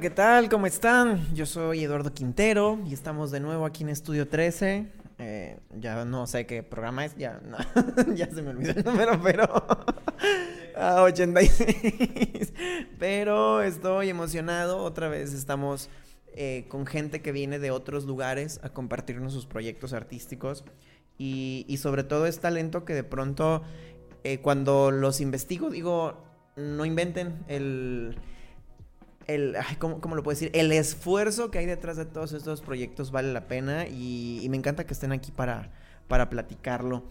¿qué tal? ¿Cómo están? Yo soy Eduardo Quintero y estamos de nuevo aquí en Estudio 13. Eh, ya no sé qué programa es, ya, ya se me olvidó el número, pero... a 86. Pero estoy emocionado, otra vez estamos eh, con gente que viene de otros lugares a compartirnos sus proyectos artísticos y, y sobre todo es talento que de pronto eh, cuando los investigo digo, no inventen el el, ¿cómo, lo puedo decir? El esfuerzo que hay detrás de todos estos proyectos vale la pena y, me encanta que estén aquí para, para platicarlo.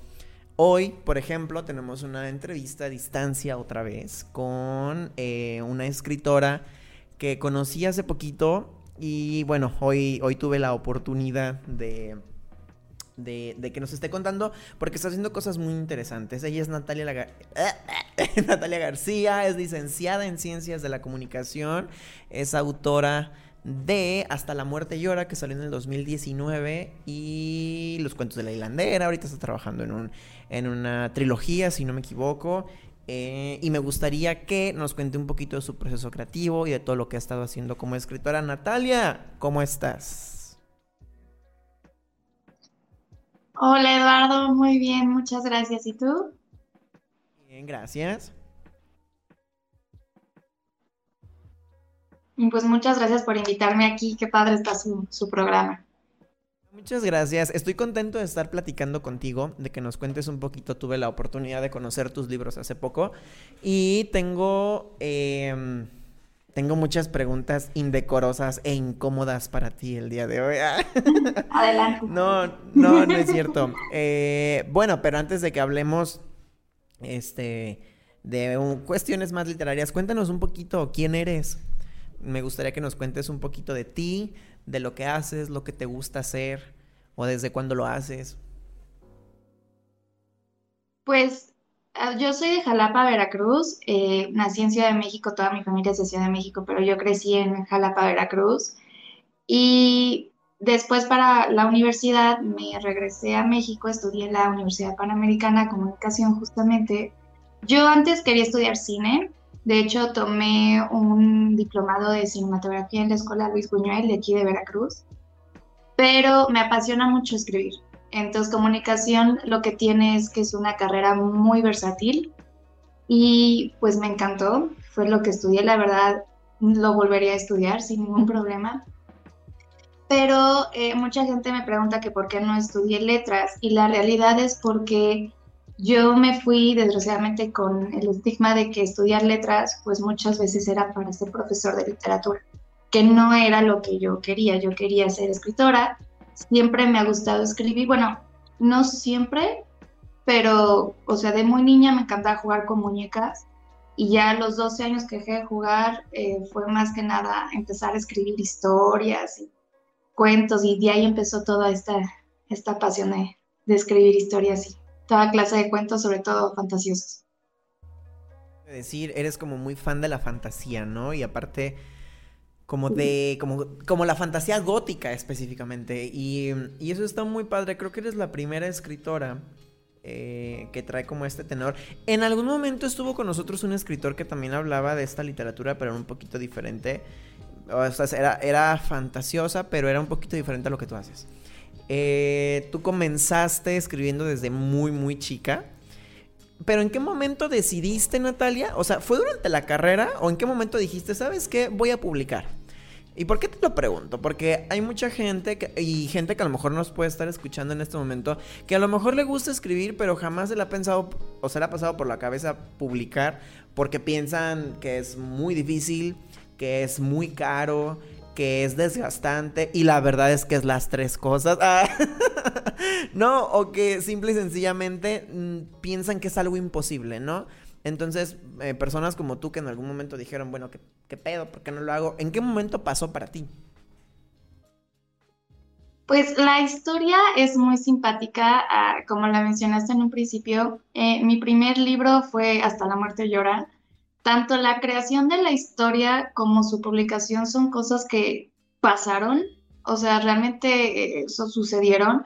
Hoy, por ejemplo, tenemos una entrevista a distancia otra vez con eh, una escritora que conocí hace poquito y bueno, hoy, hoy tuve la oportunidad de de, que nos esté contando, porque está haciendo cosas muy interesantes. Ella es Natalia, Natalia García, es licenciada en Ciencias de la Comunicación, es autora de Hasta la muerte llora, que salió en el 2019, y Los cuentos de la hilandera, ahorita está trabajando en, un, en una trilogía, si no me equivoco. Eh, y me gustaría que nos cuente un poquito de su proceso creativo y de todo lo que ha estado haciendo como escritora. Natalia, ¿cómo estás? Hola Eduardo, muy bien, muchas gracias. ¿Y tú? Bien, gracias. Pues muchas gracias por invitarme aquí, qué padre está su, su programa. Muchas gracias. Estoy contento de estar platicando contigo, de que nos cuentes un poquito. Tuve la oportunidad de conocer tus libros hace poco y tengo em, tengo muchas preguntas indecorosas e incómodas para ti el día de hoy. Adelante. No, no, no es cierto. Eh, bueno, pero antes de que hablemos, este, de cuestiones más literarias, cuéntanos un poquito quién eres. Me gustaría que nos cuentes un poquito de ti, de lo que haces, lo que te gusta hacer o desde cuándo lo haces. Pues yo soy de Jalapa, Veracruz. Eh, nací en Ciudad de México, toda mi familia es de Ciudad de México, pero yo crecí en Jalapa, Veracruz. Y después para la universidad me regresé a México, estudié en la Universidad Panamericana de Comunicación justamente. Yo antes quería estudiar cine, de hecho tomé un diplomado de cinematografía en la Escuela Luis Buñuel de aquí de Veracruz, pero me apasiona mucho escribir. Entonces, comunicación lo que tiene es que es una carrera muy versátil y pues me encantó, fue lo que estudié, la verdad lo volvería a estudiar sin ningún problema. Pero eh, mucha gente me pregunta que por qué no estudié letras y la realidad es porque yo me fui desgraciadamente con el estigma de que estudiar letras pues muchas veces era para ser profesor de literatura, que no era lo que yo quería, yo quería ser escritora siempre me ha gustado escribir. Bueno, no siempre, pero, o sea, de muy niña me encantaba jugar con muñecas. Y ya a los 12 años que dejé de jugar, eh, fue más que nada empezar a escribir historias y cuentos. Y de ahí empezó toda esta, esta pasión de, de escribir historias y toda clase de cuentos, sobre todo fantasiosos. Decir, eres como muy fan de la fantasía, ¿no? Y aparte como de, como, como la fantasía gótica específicamente. Y, y, eso está muy padre. Creo que eres la primera escritora eh, que trae como este tenor. En algún momento estuvo con nosotros un escritor que también hablaba de esta literatura, pero un poquito diferente. O sea, era, era fantasiosa, pero era un poquito diferente a lo que tú haces. Eh, tú comenzaste escribiendo desde muy, muy chica. Pero ¿en qué momento decidiste, Natalia? O sea, ¿fue durante la carrera o en qué momento dijiste, sabes qué, voy a publicar? ¿Y por qué te lo pregunto? Porque hay mucha gente y gente que a lo mejor nos puede estar escuchando en este momento que a lo mejor le gusta escribir, pero jamás se le ha pensado o se le ha pasado por la cabeza publicar porque piensan que es muy difícil, que es muy caro, que es desgastante y la verdad es que es las tres cosas. Ah, no, o que simple y sencillamente mm, piensan que es algo imposible, ¿no? Entonces, eh, personas como tú que en algún momento dijeron, bueno, ¿qué, ¿qué, pedo? ¿Por qué no lo hago? ¿En qué momento pasó para ti? Pues la historia es muy simpática, ah, como la mencionaste en un principio. Eh, mi primer libro fue Hasta la muerte llora. Tanto la creación de la historia como su publicación son cosas que pasaron, o sea, realmente eh, eso sucedieron.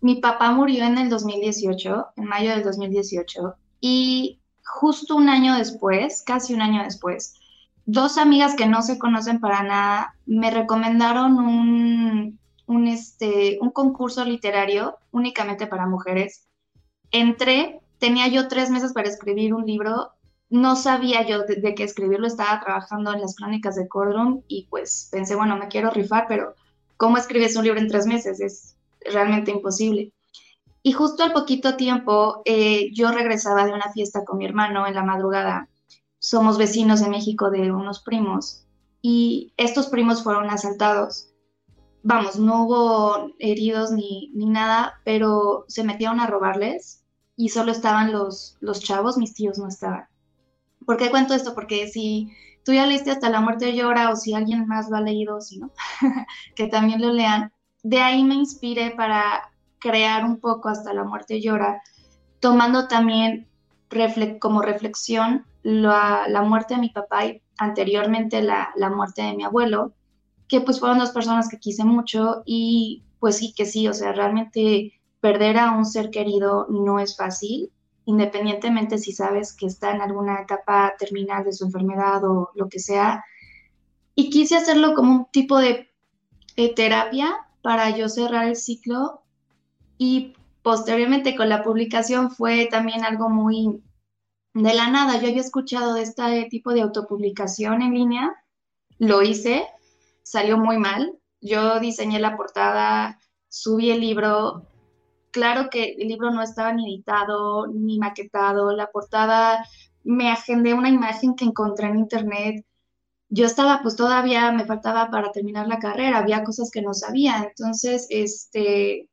Mi papá murió en el 2018, en mayo del 2018, y justo un año después, casi un año después, dos amigas que no se conocen para nada me recomendaron un, un, este, un concurso literario únicamente para mujeres. Entré, tenía yo tres meses para escribir un libro, no sabía yo de, qué escribirlo, estaba trabajando en las crónicas de Cordrum y pues pensé, bueno, me quiero rifar, pero ¿cómo escribes un libro en tres meses? Es realmente imposible. Y justo al poquito tiempo eh, yo regresaba de una fiesta con mi hermano en la madrugada. Somos vecinos en México de unos primos y estos primos fueron asaltados vamos, no hubo heridos ni, nada, pero se metieron a robarles y solo estaban los, los chavos, mis tíos no estaban. ¿Por qué cuento esto? Porque si tú ya leíste hasta la muerte llora o si alguien más lo ha leído, si no, que también lo lean, de ahí me inspiré para crear un poco hasta la muerte llora, tomando también como reflexión la, la, muerte de mi papá y anteriormente la, la muerte de mi abuelo, que pues fueron dos personas que quise mucho y pues sí que sí, o sea, realmente perder a un ser querido no es fácil, independientemente si sabes que está en alguna etapa terminal de su enfermedad o lo que sea. Y quise hacerlo como un tipo de, terapia para yo cerrar el ciclo y posteriormente con la publicación fue también algo muy de la nada. Yo había escuchado de este tipo de autopublicación en línea, lo hice salió muy mal. Yo diseñé la portada, subí el libro. Claro que el libro no estaba ni editado ni maquetado. La portada me agendé una imagen que encontré en internet. Yo estaba, pues todavía me faltaba para terminar la carrera, había cosas que no sabía. Entonces, este,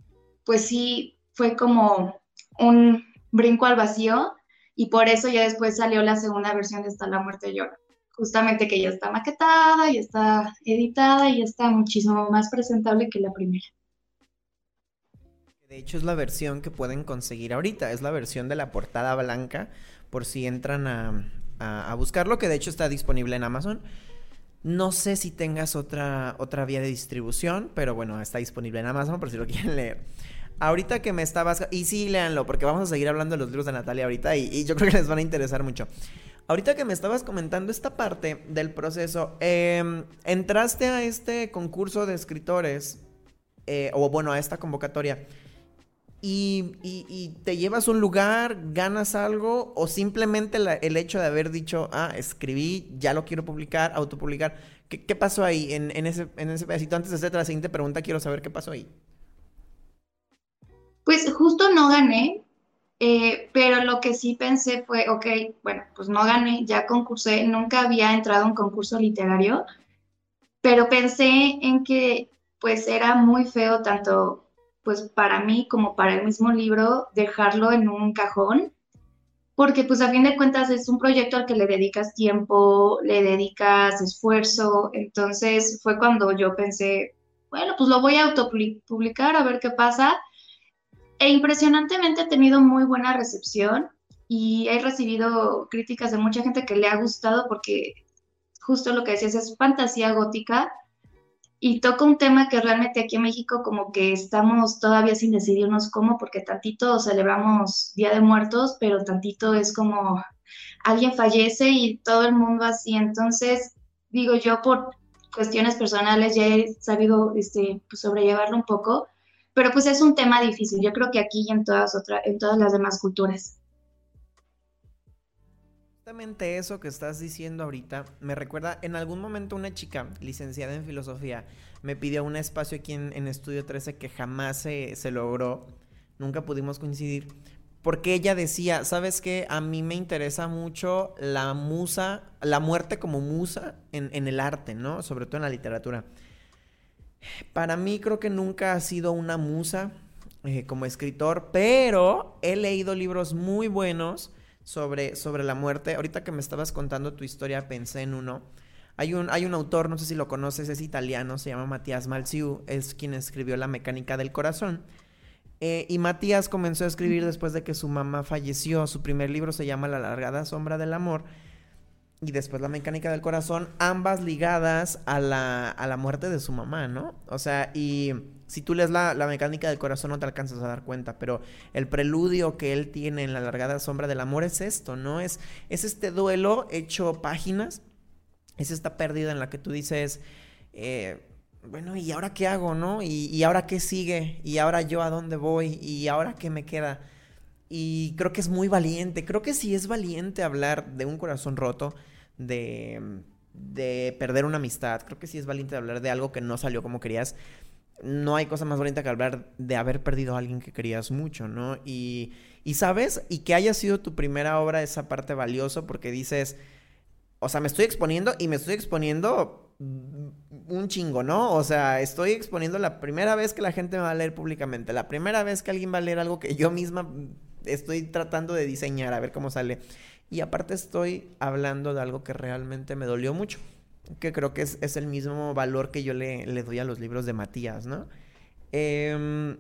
pues sí, fue como un brinco al vacío y por eso ya después salió la segunda versión de Hasta la muerte llora justamente que ya está maquetada, y está editada y está muchísimo más presentable que la primera. De hecho es la versión que pueden conseguir ahorita, es la versión de la portada blanca, por si entran a, buscarlo, que de hecho está disponible en Amazon. No sé si tengas otra, otra vía de distribución, pero bueno, está disponible en Amazon por si lo quieren leer. Ahorita que me estabas... Y sí, léanlo, porque vamos a seguir hablando de los libros de Natalia ahorita y yo creo que les van a interesar mucho. Ahorita que me estabas comentando esta parte del proceso, em, entraste a este concurso de escritores, eh, o bueno, a esta convocatoria, y, te llevas un lugar, ganas algo, o simplemente el hecho de haber dicho, ah, escribí, ya lo quiero publicar, autopublicar. ¿Qué, qué pasó ahí en, ese, en ese pedacito? Antes de hacerte la siguiente pregunta, quiero saber qué pasó ahí. Pues justo no gané, eh, pero lo que sí pensé fue, ok, bueno, pues no gané, ya concursé, nunca había entrado a un concurso literario, pero pensé en que pues era muy feo tanto pues para mí como para el mismo libro dejarlo en un cajón, porque pues a fin de cuentas es un proyecto al que le dedicas tiempo, le dedicas esfuerzo, entonces fue cuando yo pensé, bueno, pues lo voy a autopublicar a ver qué pasa e impresionantemente he tenido muy buena recepción y he recibido críticas de mucha gente que le ha gustado porque justo lo que decías es fantasía gótica y toca un tema que realmente aquí en México como que estamos todavía sin decidirnos cómo, porque tantito celebramos Día de Muertos, pero tantito es como alguien fallece y todo el mundo así. Entonces, digo yo por cuestiones personales ya he sabido este, pues, sobrellevarlo un poco, pero pues es un tema difícil, yo creo que aquí y en todas, otras en todas las demás culturas. Eso que estás diciendo ahorita me recuerda, en algún momento una chica licenciada en filosofía me pidió un espacio aquí en, Estudio 13 que jamás se, logró, nunca pudimos coincidir, porque ella decía, ¿sabes qué? A mí me interesa mucho la musa, la muerte como musa en, en el arte, ¿no? Sobre todo en la literatura. Para mí creo que nunca ha sido una musa eh, como escritor, pero he leído libros muy buenos sobre, sobre la muerte. Ahorita que me estabas contando tu historia pensé en uno. Hay un, hay un autor, no sé si lo conoces, es italiano, se llama Matías Malziu, es quien escribió La mecánica del corazón. Eh, y Matías comenzó a escribir después de que su mamá falleció. Su primer libro se llama La largada sombra del amor. Y después La mecánica del corazón, ambas ligadas a la, a la muerte de su mamá, ¿no? O sea, y si tú lees la, la, mecánica del corazón no te alcanzas a dar cuenta, pero el preludio que él tiene en La largada sombra del amor es esto, ¿no? Es, es este duelo hecho páginas, es esta pérdida en la que tú dices... Eh, bueno, ¿y ahora qué hago, no? ¿Y, ahora qué sigue? ¿Y ahora yo a dónde voy? ¿Y ahora qué me queda? Y creo que es muy valiente, creo que sí es valiente hablar de un corazón roto, de, de perder una amistad, creo que sí es valiente hablar de algo que no salió como querías. No hay cosa más valiente que hablar de haber perdido a alguien que querías mucho, ¿no? Y, y sabes, y que haya sido tu primera obra esa parte valioso porque dices, o sea, me estoy exponiendo y me estoy exponiendo un chingo, ¿no? O sea, estoy exponiendo la primera vez que la gente me va a leer públicamente, la primera vez que alguien va a leer algo que yo misma estoy tratando de diseñar, a ver cómo sale. Y aparte estoy hablando de algo que realmente me dolió mucho, que creo que es, el mismo valor que yo le, doy a los libros de Matías, ¿no? Em,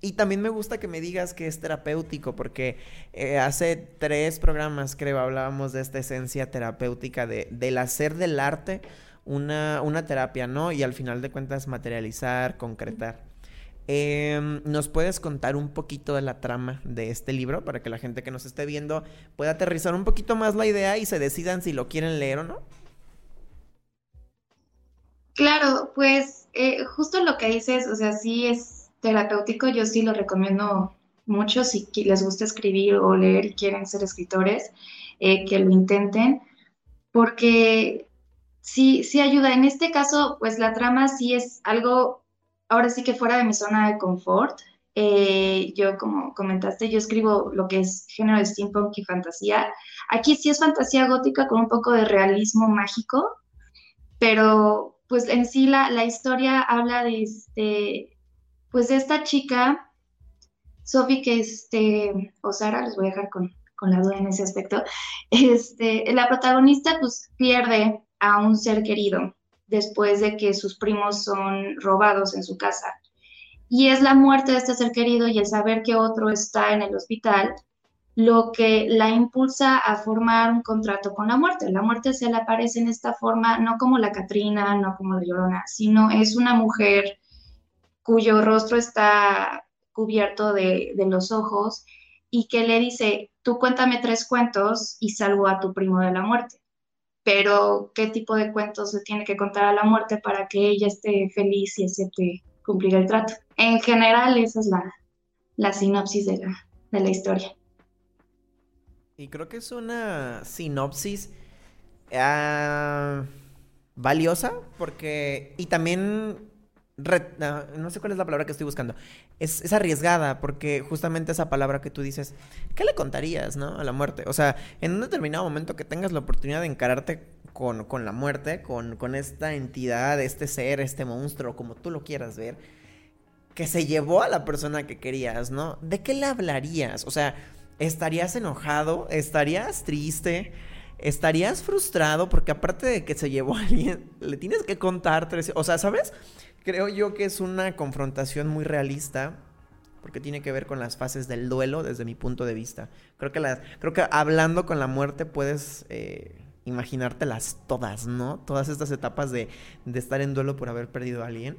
y también me gusta que me digas que es terapéutico, porque eh, hace tres programas, creo, hablábamos de esta esencia terapéutica de, del hacer del arte una, una terapia, ¿no? Y al final de cuentas materializar, concretar. Em, ¿Nos puedes contar un poquito de la trama de este libro para que la gente que nos esté viendo pueda aterrizar un poquito más la idea y se decidan si lo quieren leer o no? Claro, pues eh, justo lo que dices, o sea, sí es terapéutico, yo sí lo recomiendo mucho si les gusta escribir o leer y quieren ser escritores, eh, que lo intenten, porque sí, sí ayuda. En este caso, pues la trama sí es algo, ahora sí que fuera de mi zona de confort. Eh, yo, como comentaste, yo escribo lo que es género de steampunk y fantasía. Aquí sí es fantasía gótica con un poco de realismo mágico, pero pues en sí la, la historia habla de este, pues de esta chica, Sophie, que este, o Sara, les voy a dejar con, con la duda en ese aspecto, este, la protagonista pues pierde a un ser querido después de que sus primos son robados en su casa. Y es la muerte de este ser querido y el saber que otro está en el hospital lo que la impulsa a formar un contrato con la muerte. La muerte se le aparece en esta forma no como la Catrina, no como la Llorona, sino es una mujer cuyo rostro está cubierto de, los ojos y que le dice, tú cuéntame tres cuentos y salvo a tu primo de la muerte pero qué tipo de cuentos se tiene que contar a la muerte para que ella esté feliz y acepte cumplir el trato. En general, esa es la, sinopsis de la historia. Y creo que es una sinopsis uh, valiosa porque... Y también no, sé cuál es la palabra que estoy buscando. Es, arriesgada porque justamente esa palabra que tú dices, ¿qué le contarías, no? A la muerte. O sea, en un determinado momento que tengas la oportunidad de encararte con, con la muerte, con, con esta entidad, este ser, este monstruo, como tú lo quieras ver, que se llevó a la persona que querías, ¿no? ¿De qué le hablarías? O sea, ¿estarías enojado? ¿Estarías triste? estarías frustrado porque aparte de que se llevó a alguien, le tienes que contar tres, o sea, ¿sabes? Creo yo que es una confrontación muy realista porque tiene que ver con las fases del duelo desde mi punto de vista. Creo que, creo que hablando con la muerte puedes eh, imaginártelas todas, ¿no? Todas estas etapas de, de, estar en duelo por haber perdido a alguien.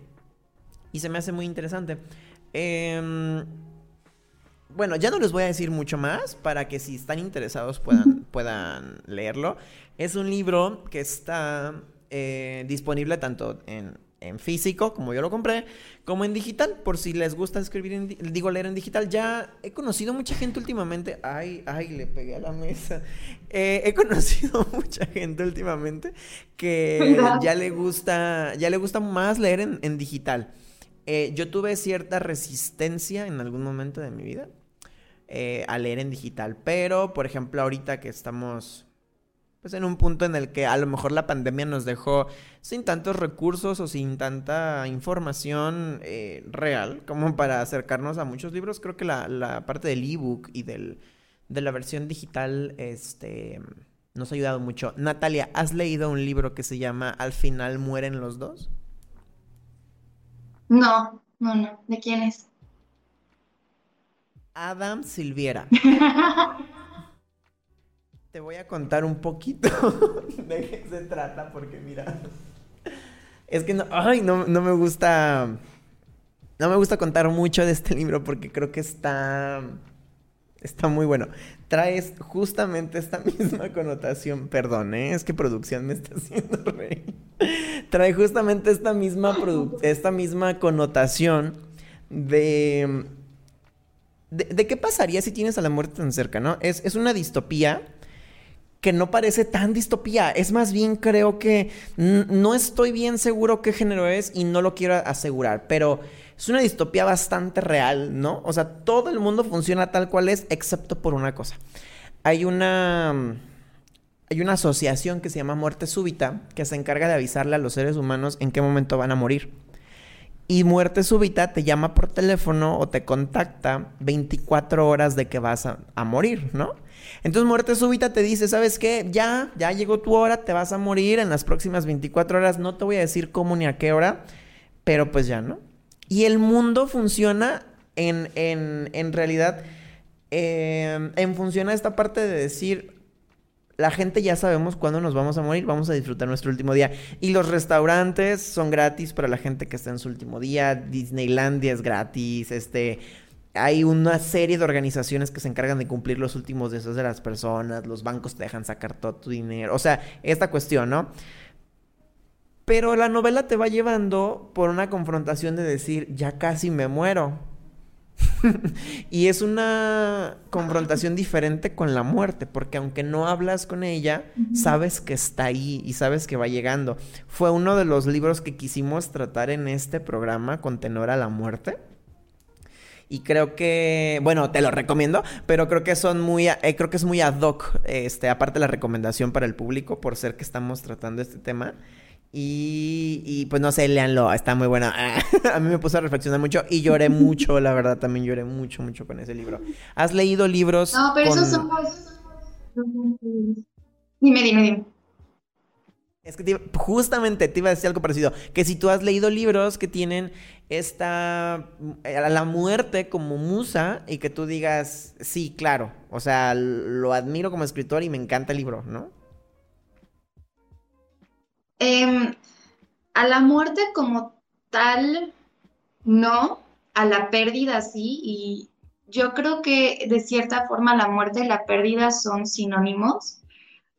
Y se me hace muy interesante. Em, bueno, ya no les voy a decir mucho más para que si están interesados puedan, puedan leerlo. Es un libro que está eh, disponible tanto en en físico, como yo lo compré, como en digital, por si les gusta escribir, en, digo, leer en digital. Ya he conocido mucha gente últimamente, ay, ay, le pegué a la mesa. Eh, he conocido mucha gente últimamente que ya le gusta, ya le gusta más leer en, digital. Eh, yo tuve cierta resistencia en algún momento de mi vida eh, a leer en digital, pero por ejemplo ahorita que estamos pues en un punto en el que a lo mejor la pandemia nos dejó sin tantos recursos o sin tanta información eh, real como para acercarnos a muchos libros, creo que la, la parte del ebook y del, de la versión digital este, nos ha ayudado mucho. Natalia, ¿has leído un libro que se llama Al final mueren los dos? No, no, no. ¿De quién es? Adam Silviera. Te voy a contar un poquito de qué se trata, porque mira, es que no, ay, no, no me gusta, no me gusta contar mucho de este libro porque creo que está, está muy bueno. Traes justamente esta misma connotación, perdón, ¿eh? es que producción me está haciendo reír. Trae justamente esta misma, esta misma connotación de, de, qué pasaría si tienes a la muerte tan cerca, ¿no? Es, es una distopía que no parece tan distopía. Es más bien creo que no estoy bien seguro qué género es y no lo quiero asegurar, pero es una distopía bastante real, ¿no? O sea, todo el mundo funciona tal cual es, excepto por una cosa. Hay una... Hay una asociación que se llama Muerte Súbita que se encarga de avisarle a los seres humanos en qué momento van a morir. Y Muerte Súbita te llama por teléfono o te contacta 24 horas de que vas a, morir, ¿no? Entonces muerte súbita te dice, ¿sabes qué? Ya, ya llegó tu hora, te vas a morir en las próximas 24 horas. No te voy a decir cómo ni a qué hora, pero pues ya, ¿no? Y el mundo funciona en, en, en realidad, em, en función a esta parte de decir, la gente ya sabemos cuándo nos vamos a morir, vamos a disfrutar nuestro último día. Y los restaurantes son gratis para la gente que está en su último día, Disneylandia es gratis, este, hay una serie de organizaciones que se encargan de cumplir los últimos deseos de las personas, los bancos te dejan sacar todo tu dinero, o sea, esta cuestión, ¿no? Pero la novela te va llevando por una confrontación de decir, ya casi me muero. y es una confrontación diferente con la muerte, porque aunque no hablas con ella, sabes que está ahí y sabes que va llegando. Fue uno de los libros que quisimos tratar en este programa con tenor a la muerte. Y creo que, bueno, te lo recomiendo, pero creo que son muy, eh, creo que es muy ad hoc, este, aparte la recomendación para el público, por ser que estamos tratando este tema. Y, y pues no sé, léanlo, está muy buena. a mí me puse a reflexionar mucho y lloré mucho, la verdad, también lloré mucho, mucho con ese libro. ¿Has leído libros? No, pero esos son... Dime, dime, dime. Es que justamente te iba a decir algo parecido, que si tú has leído libros que tienen esta, eh, la muerte como musa y que tú digas, sí, claro, o sea, lo admiro como escritor y me encanta el libro, ¿no? Em, a la muerte como tal, no, a la pérdida sí, y yo creo que de cierta forma la muerte y la pérdida son sinónimos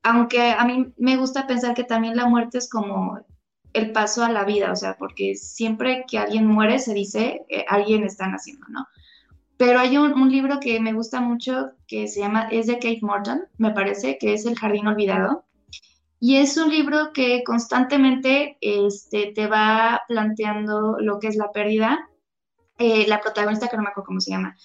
aunque a mí me gusta pensar que también la muerte es como el paso a la vida, o sea, porque siempre que alguien muere se dice que alguien está naciendo, ¿no? Pero hay un, libro que me gusta mucho que se llama, es de Kate Morton, me parece, que es El Jardín Olvidado. Y es un libro que constantemente este, te va planteando lo que es la pérdida. Eh, la protagonista, que no me acuerdo cómo se llama,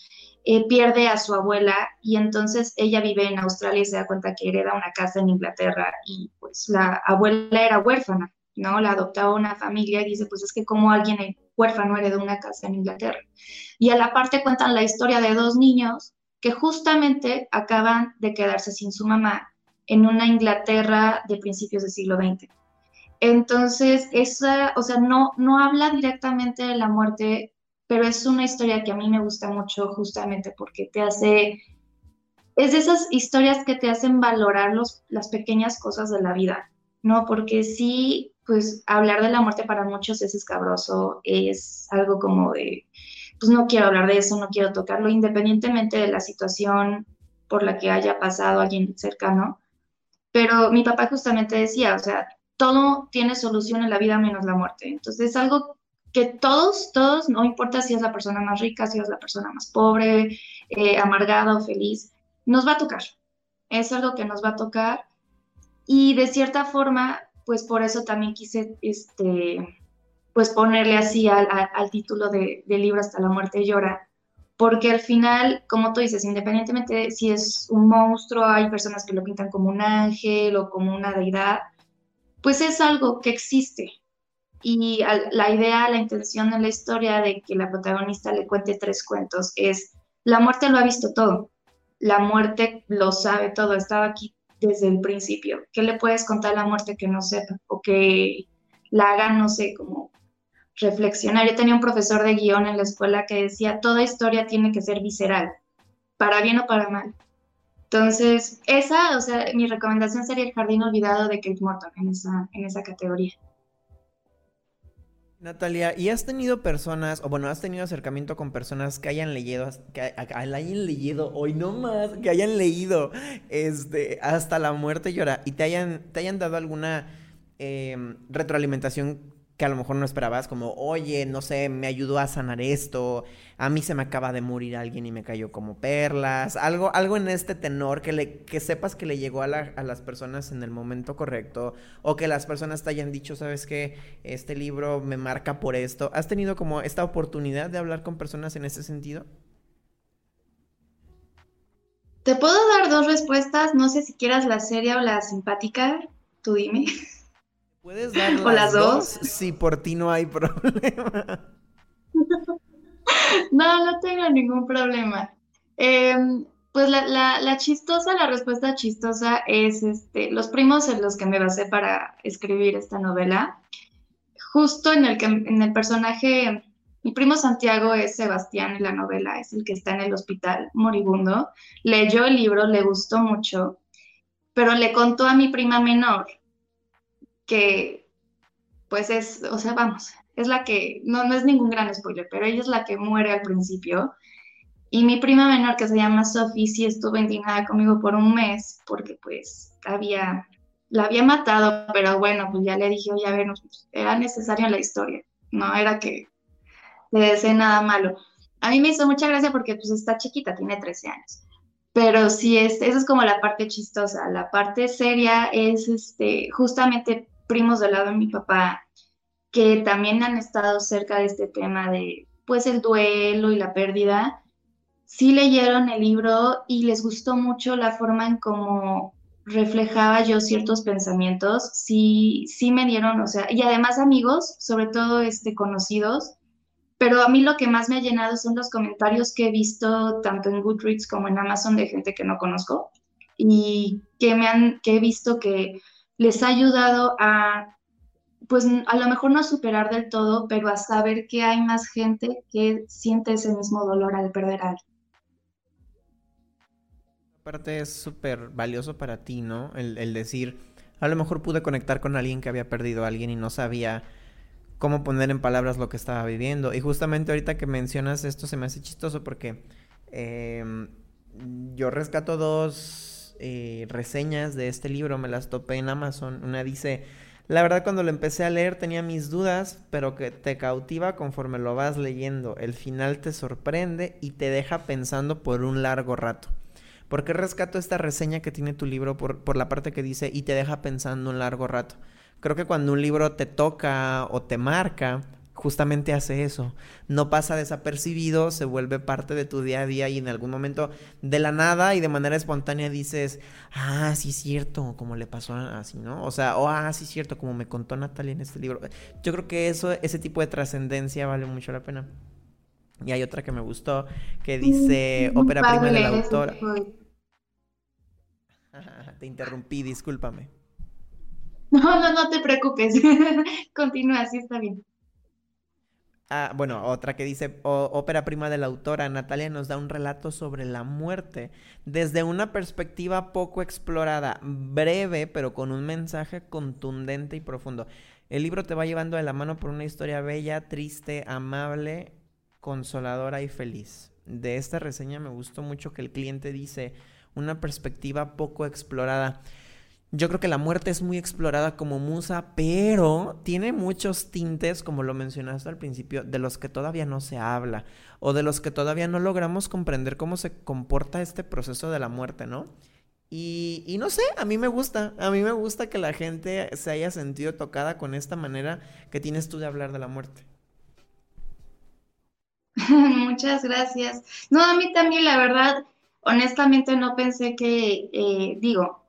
eh, pierde a su abuela y entonces ella vive en Australia y se da cuenta que hereda una casa en Inglaterra y pues la abuela era huérfana, ¿no? La adoptaba una familia y dice, pues es que como alguien huérfano hereda una casa en Inglaterra. Y a la parte cuentan la historia de dos niños que justamente acaban de quedarse sin su mamá en una Inglaterra de principios del siglo XX. Entonces, esa, o sea, no, no habla directamente de la muerte pero es una historia que a mí me gusta mucho justamente porque te hace, es de esas historias que te hacen valorar los, las pequeñas cosas de la vida, ¿no? Porque sí, pues hablar de la muerte para muchos es escabroso, es algo como de, pues no quiero hablar de eso, no quiero tocarlo, independientemente de la situación por la que haya pasado alguien cercano. Pero mi papá justamente decía, o sea, todo tiene solución en la vida menos la muerte. Entonces es algo que todos, todos, no importa si es la persona más rica, si es la persona más pobre, eh, amargada o feliz, nos va a tocar. Es algo que nos va a tocar. Y de cierta forma, pues por eso también quise este, pues ponerle así al, título de, libro Hasta la muerte llora, porque al final, como tú dices, independientemente de si es un monstruo, hay personas que lo pintan como un ángel o como una deidad, pues es algo que existe, y la idea, la intención de la historia de que la protagonista le cuente tres cuentos es, la muerte lo ha visto todo, la muerte lo sabe todo, estaba aquí desde el principio? ¿Qué le puedes contar a la muerte que no sepa o que la haga, no sé, como reflexionar? Yo tenía un profesor de guion en la escuela que decía, toda historia tiene que ser visceral, para bien o para mal. Entonces, esa, o sea, mi recomendación sería El Jardín Olvidado de Kate Morton en esa, en esa categoría. Natalia, ¿y has tenido personas, o bueno, has tenido acercamiento con personas que hayan leído, que hayan leído, hoy no más, que hayan leído este, hasta la muerte llora y te hayan, te hayan dado alguna em, retroalimentación que a lo mejor no esperabas, como, oye, no sé, me ayudó a sanar esto, a mí se me acaba de morir alguien y me cayó como perlas, algo, algo en este tenor que, le, que sepas que le llegó a, las personas en el momento correcto, o que las personas te hayan dicho, sabes que este libro me marca por esto. ¿Has tenido como esta oportunidad de hablar con personas en ese sentido? Te puedo dar dos respuestas, no sé si quieras la seria o la simpática, tú dime. ¿Puedes dar las, dos? Si por ti no hay problema. No, no tengo ningún problema. Em, pues la, chistosa, la respuesta chistosa es este, los primos en los que me basé para escribir esta novela. Justo en el que en el personaje, mi primo Santiago es Sebastián en la novela, es el que está en el hospital moribundo. Leyó el libro, le gustó mucho, pero le contó a mi prima menor que pues es, o sea, vamos, es la que, no, no es ningún gran spoiler, pero ella es la que muere al principio. Y mi prima menor, que se llama Sophie, sí estuvo indignada conmigo por un mes, porque pues había, la había matado, pero bueno, pues ya le dije, oye, a ver, pues, era necesario la historia, no era que le desee nada malo. A mí me hizo mucha gracia porque pues está chiquita, tiene 13 años. Pero sí, es, esa es como la parte chistosa. La parte seria es este, justamente primos del lado de mi papá que también han estado cerca de este tema de pues el duelo y la pérdida, sí leyeron el libro y les gustó mucho la forma en cómo reflejaba yo ciertos pensamientos, sí, sí me dieron, o sea, y además amigos, sobre todo este, conocidos, pero a mí lo que más me ha llenado son los comentarios que he visto tanto en Goodreads como en Amazon de gente que no conozco y que me han, que he visto que les ha ayudado a, pues a lo mejor no superar del todo, pero a saber que hay más gente que siente ese mismo dolor al perder a alguien. Aparte es súper valioso para ti, ¿no? El, el decir, a lo mejor pude conectar con alguien que había perdido a alguien y no sabía cómo poner en palabras lo que estaba viviendo. Y justamente ahorita que mencionas esto se me hace chistoso porque em, yo rescato dos eh, reseñas de este libro, me las topé en Amazon. Una dice, la verdad cuando lo empecé a leer tenía mis dudas, pero que te cautiva conforme lo vas leyendo. El final te sorprende y te deja pensando por un largo rato. ¿Por qué rescato esta reseña que tiene tu libro por, por la parte que dice y te deja pensando un largo rato? Creo que cuando un libro te toca o te marca, justamente hace eso. No pasa desapercibido, se vuelve parte de tu día a día y en algún momento de la nada y de manera espontánea dices, ah, sí es cierto, como le pasó así, ¿no? O sea, o ah, sí es cierto, como me contó Natalia en este libro. Yo creo que eso, ese tipo de trascendencia vale mucho la pena. Y hay otra que me gustó que dice ópera prima de la autora. te interrumpí, discúlpame. No, no, no te preocupes. Continúa, sí está bien. Ah, bueno, otra que dice, ópera prima de la autora, Natalia nos da un relato sobre la muerte desde una perspectiva poco explorada, breve, pero con un mensaje contundente y profundo. El libro te va llevando de la mano por una historia bella, triste, amable, consoladora y feliz. De esta reseña me gustó mucho que el cliente dice una perspectiva poco explorada. Yo creo que la muerte es muy explorada como musa, pero tiene muchos tintes, como lo mencionaste al principio, de los que todavía no se habla o de los que todavía no logramos comprender cómo se comporta este proceso de la muerte, ¿no? Y, no sé, a mí me gusta, a mí me gusta que la gente se haya sentido tocada con esta manera que tienes tú de hablar de la muerte. Muchas gracias. No, a mí también, la verdad, honestamente no pensé que, eh, digo,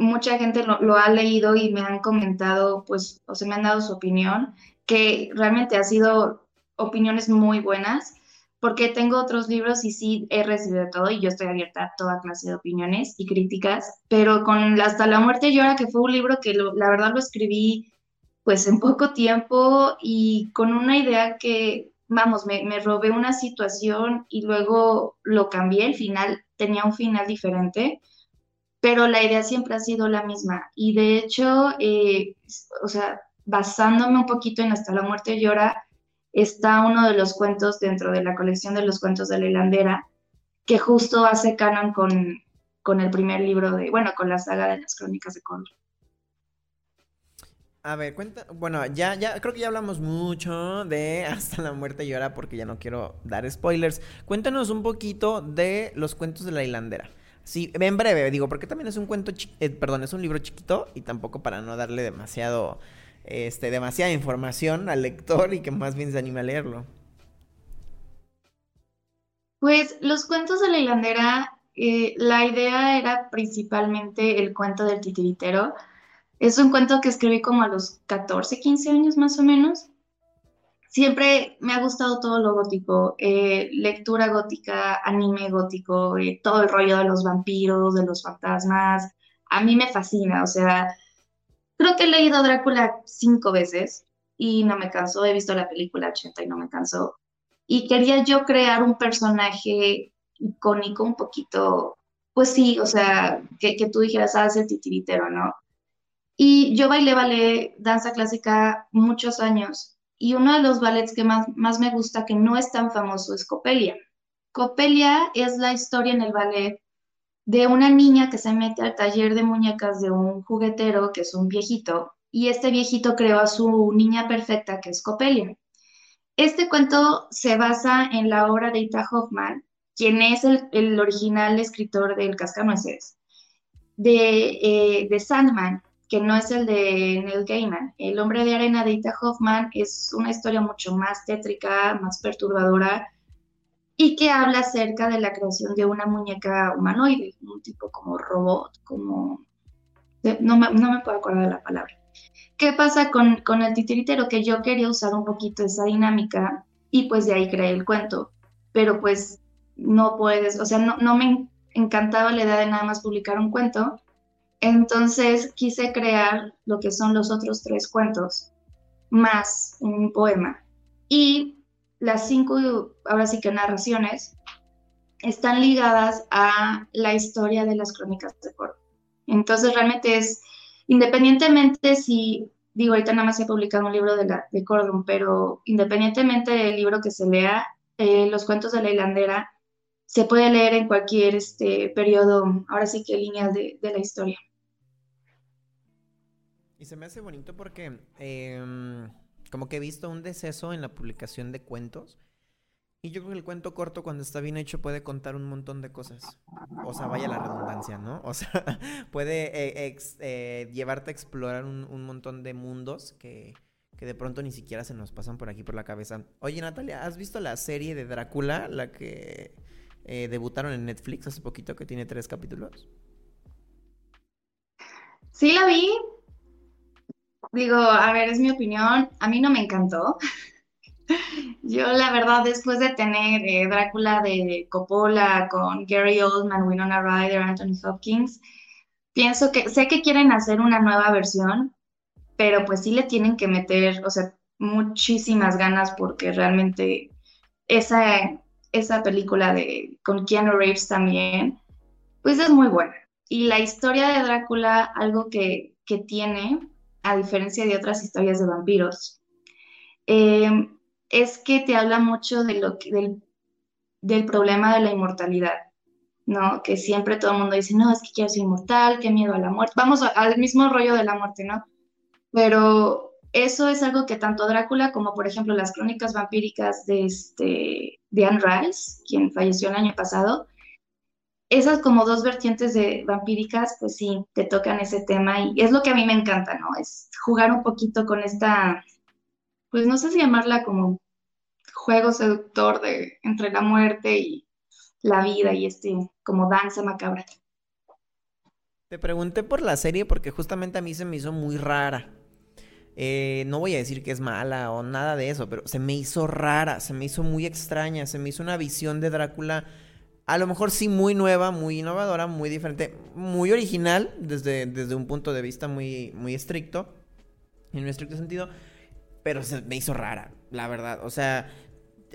mucha gente lo, ha leído y me han comentado, pues, o se me han dado su opinión, que realmente ha sido opiniones muy buenas, porque tengo otros libros y sí he recibido todo y yo estoy abierta a toda clase de opiniones y críticas, pero con Hasta la muerte llora, que fue un libro que la verdad lo escribí pues en poco tiempo y con una idea que, vamos, me, me robé una situación y luego lo cambié, el final tenía un final diferente, pero la idea siempre ha sido la misma y de hecho, eh, o sea, basándome un poquito en Hasta la muerte llora, está uno de los cuentos dentro de la colección de los cuentos de la hilandera, que justo hace canon con, con el primer libro de, bueno, con la saga de las crónicas de Condor. A ver, cuenta, bueno, ya, ya, creo que ya hablamos mucho de Hasta la muerte llora porque ya no quiero dar spoilers. Cuéntanos un poquito de los cuentos de la hilandera. Sí, en breve, digo, porque también es un cuento, eh, perdón, es un libro chiquito y tampoco para no darle demasiado este, demasiada información al lector y que más bien se anime a leerlo. Pues los cuentos de la hilandera, eh, la idea era principalmente el cuento del titiritero. Es un cuento que escribí como a los 14, 15 años más o menos. Siempre me ha gustado todo lo gótico, eh, lectura gótica, anime gótico, eh, todo el rollo de los vampiros, de los fantasmas. A mí me fascina, o sea, Creo que he leído Drácula cinco veces y no me cansó. He visto la película 80 y no me cansó. Y quería yo crear un personaje icónico, un poquito, pues sí, o sea, que, que tú dijeras, ah, ese titiritero, ¿no? Y yo bailé ballet, danza clásica, muchos años. Y uno de los ballets que más, más me gusta, que no es tan famoso, es Copelia. Copelia es la historia en el ballet de una niña que se mete al taller de muñecas de un juguetero que es un viejito y este viejito creó a su niña perfecta que es Copelia. Este cuento se basa en la obra de Ita Hoffman, quien es el, original escritor del Cascanueces, de, eh, de Sandman, que no es el de Neil Gaiman. El hombre de arena de Ita Hoffman es una historia mucho más tétrica, más perturbadora, y que habla acerca de la creación de una muñeca humanoide, un tipo como robot, como... No me, no me puedo acordar de la palabra. ¿Qué pasa con, con el titiritero? Que yo quería usar un poquito esa dinámica y pues de ahí creé el cuento, pero pues no puedes, o sea, no, no me encantaba la idea de nada más publicar un cuento, entonces quise crear lo que son los otros tres cuentos, más un poema. Y las cinco, ahora sí que narraciones, están ligadas a la historia de las crónicas de Córdoba. Entonces, realmente es, independientemente si, digo, ahorita nada más he publicado un libro de, la, pero independientemente del libro que se lea, eh, los cuentos de la hilandera se puede leer en cualquier este, periodo, ahora sí que líneas de, de la historia. Y se me hace bonito porque eh, como que he visto un deceso en la publicación de cuentos. Y yo creo que el cuento corto, cuando está bien hecho, puede contar un montón de cosas. O sea, vaya la redundancia, ¿no? O sea, puede eh, eh, llevarte a explorar un, montón de mundos que, que, de pronto ni siquiera se nos pasan por aquí por la cabeza. Oye, Natalia, ¿has visto la serie de Drácula, la que eh, debutaron en Netflix hace poquito, que tiene tres capítulos? Sí, la vi, Digo, a ver, es mi opinión. A mí no me encantó. Yo, la verdad, después de tener eh, Drácula de Coppola con Gary Oldman, Winona Ryder, Anthony Hopkins, pienso que sé que quieren hacer una nueva versión, pero pues sí le tienen que meter, o sea, muchísimas ganas porque realmente esa, esa película de con Keanu Reeves también, pues es muy buena. Y la historia de Drácula, algo que, que tiene a diferencia de otras historias de vampiros, eh, es que te habla mucho de lo del, del, problema de la inmortalidad, ¿no? Que siempre todo el mundo dice, no, es que quiero ser inmortal, qué miedo a la muerte. Vamos al mismo rollo de la muerte, ¿no? Pero eso es algo que tanto Drácula como, por ejemplo, las crónicas vampíricas de, este, de Anne Rice, quien falleció el año pasado, esas como dos vertientes de vampíricas, pues sí, te tocan ese tema y es lo que a mí me encanta, ¿no? Es jugar un poquito con esta, pues no sé si llamarla como juego seductor de entre la muerte y la vida y este como danza macabra. Te pregunté por la serie porque justamente a mí se me hizo muy rara. Eh, no voy a decir que es mala o nada de eso, pero se me hizo rara, se me hizo muy extraña, se me hizo una visión de Drácula a lo mejor sí muy nueva, muy innovadora, muy diferente, muy original desde, desde un punto de vista muy, muy estricto, en un estricto sentido, pero se me hizo rara, la verdad. O sea,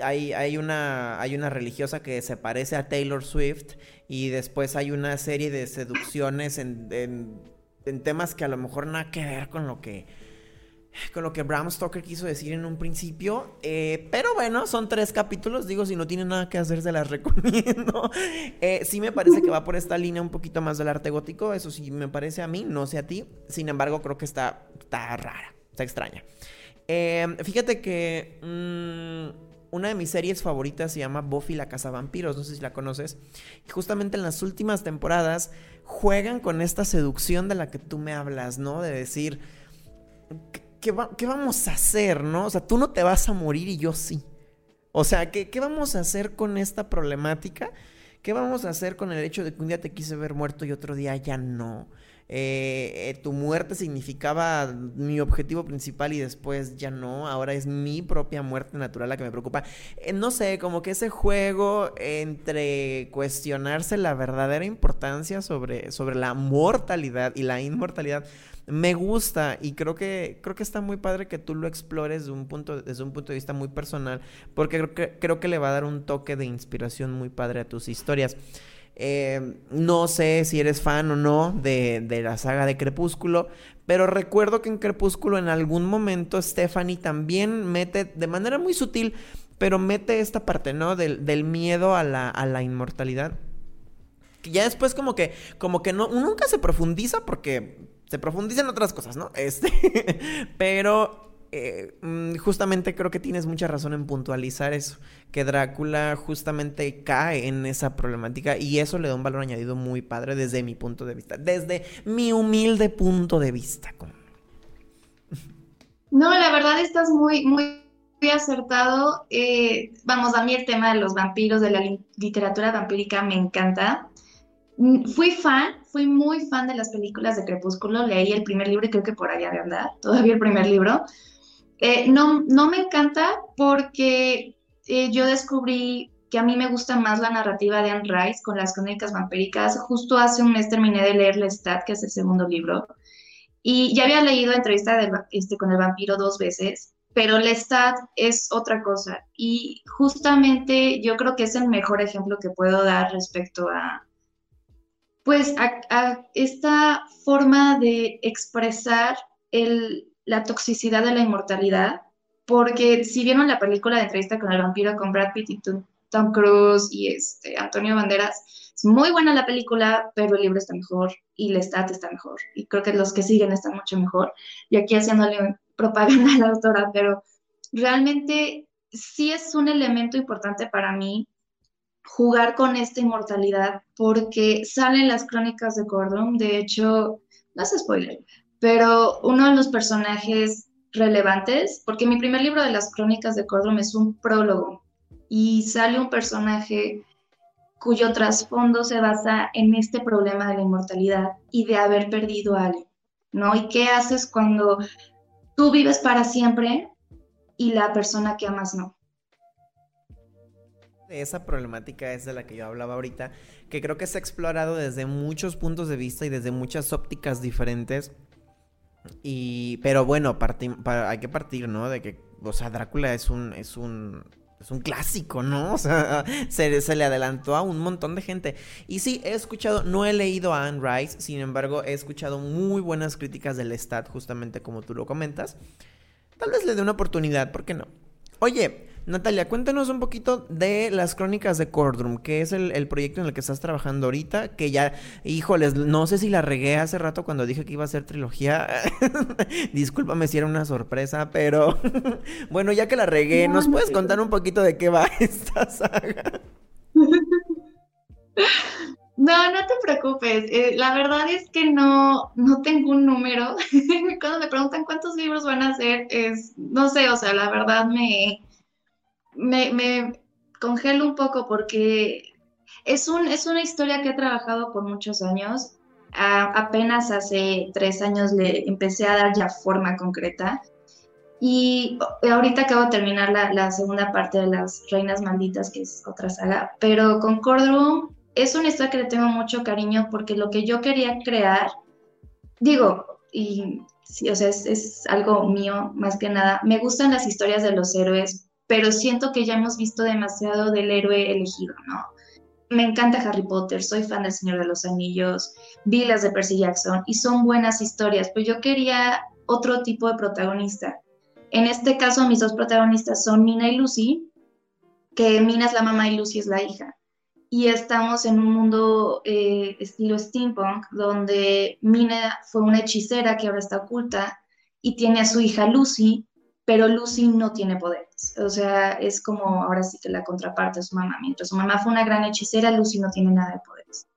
hay, hay, una, hay una religiosa que se parece a Taylor Swift y después hay una serie de seducciones en, en, en temas que a lo mejor nada que ver con lo que con lo que Bram Stoker quiso decir en un principio. Eh, pero bueno, son tres capítulos. Digo, si no tienen nada que hacer, se las recomiendo. Eh, sí me parece que va por esta línea un poquito más del arte gótico. Eso sí me parece a mí, no sé a ti. Sin embargo, creo que está, está rara, está extraña. Eh, fíjate que mm, una de mis series favoritas se llama Buffy la Casa Vampiros. No sé si la conoces. Justamente en las últimas temporadas juegan con esta seducción de la que tú me hablas, ¿no? De decir ¿qué, vamos a hacer, no? O sea, tú no te vas a morir y yo sí. O sea, ¿qué, ¿qué vamos a hacer con esta problemática? ¿Qué vamos a hacer con el hecho de que un día te quise ver muerto y otro día ya no? Eh, eh, tu muerte significaba mi objetivo principal y después ya no, ahora es mi propia muerte natural la que me preocupa. Eh, no sé, como que ese juego entre cuestionarse la verdadera importancia sobre, sobre la mortalidad y la inmortalidad me gusta y creo que creo que está muy padre que tú lo explores desde un punto, desde un punto de vista muy personal, porque creo que, creo que le va a dar un toque de inspiración muy padre a tus historias. Eh, no sé si eres fan o no de, de, la saga de Crepúsculo, pero recuerdo que en Crepúsculo en algún momento Stephanie también mete, de manera muy sutil, pero mete esta parte, ¿no? Del, del miedo a la, a la inmortalidad. Ya después como que, como que no, nunca se profundiza porque se profundiza en otras cosas, ¿no? Este, pero eh, mm, justamente creo que tienes mucha razón en puntualizar eso, que Drácula justamente cae en esa problemática y eso le da un valor añadido muy padre desde mi punto de vista, desde mi humilde punto de vista. No, la verdad estás muy, muy acertado. Eh, vamos, a mí el tema de los vampiros, de la literatura vampírica me encanta. Mm, fui fan, fui muy fan de las películas de Crepúsculo, leí el primer libro y creo que por allá de andar, todavía el primer libro. Eh, no, no me encanta porque eh, yo descubrí que a mí me gusta más la narrativa de Anne Rice con las crónicas vampíricas. Justo hace un mes terminé de leer Lestat, que es el segundo libro, y ya había leído entrevista este, con el vampiro dos veces, pero Lestat es otra cosa. Y justamente yo creo que es el mejor ejemplo que puedo dar respecto a, pues a, esta forma de expresar la toxicidad de la inmortalidad, porque si vieron la película de entrevista con el vampiro con Brad Pitt y Tom Cruise y este, Antonio Banderas, es muy buena la película, pero el libro está mejor y la estat está mejor. Y creo que los que siguen están mucho mejor. Y aquí haciéndole propaganda a la autora, pero realmente sí es un elemento importante para mí jugar con esta inmortalidad porque salen las crónicas de Cordon, de hecho, no es spoiler, pero uno de los personajes relevantes, porque mi primer libro de las crónicas de Cordon es un prólogo y sale un personaje cuyo trasfondo se basa en este problema de la inmortalidad y de haber perdido a alguien, ¿no? ¿Y qué haces cuando tú vives para siempre y la persona que amas no? Esa problemática es de la que yo hablaba ahorita, que creo que se ha explorado desde muchos puntos de vista y desde muchas ópticas diferentes. Y, pero bueno, hay que partir, ¿no? De que, o sea, Drácula es un, es un, es un clásico, ¿no? O sea, se, se, le adelantó a un montón de gente. Y sí, he escuchado, no he leído a Anne Rice, sin embargo, he escuchado muy buenas críticas del Stat, justamente como tú lo comentas. Tal vez le dé una oportunidad, ¿por qué no? Oye, Natalia, cuéntanos un poquito de las crónicas de Cordrum, que es el, proyecto en el que estás trabajando ahorita, que ya, híjoles, no sé si la regué hace rato cuando dije que iba a ser trilogía. Discúlpame si era una sorpresa, pero bueno, ya que la regué, ¿nos puedes contar un poquito de qué va esta saga? No, no te preocupes. Eh, la verdad es que no, no tengo un número. Cuando me preguntan cuántos libros van a hacer, es, no sé, o sea, la verdad me, me, congelo un poco porque es, un, es una historia que he trabajado por muchos años. apenas hace tres años le empecé a dar ya forma concreta. Y ahorita acabo de terminar la, la, segunda parte de Las Reinas Malditas, que es otra saga, pero con Cordroom es una historia que le tengo mucho cariño porque lo que yo quería crear, digo, y sí, o sea, es, es algo mío más que nada, me gustan las historias de los héroes, pero siento que ya hemos visto demasiado del héroe elegido, ¿no? Me encanta Harry Potter, soy fan del Señor de los Anillos, vi las de Percy Jackson y son buenas historias, pero yo quería otro tipo de protagonista. En este caso, mis dos protagonistas son Mina y Lucy, que Mina es la mamá y Lucy es la hija. Y estamos en un mundo eh, estilo steampunk, donde Mina fue una hechicera que ahora está oculta y tiene a su hija Lucy, pero Lucy no tiene poderes. O sea, es como ahora sí que la contraparte de su mamá. Mientras su mamá fue una gran hechicera, Lucy no tiene nada de poderes.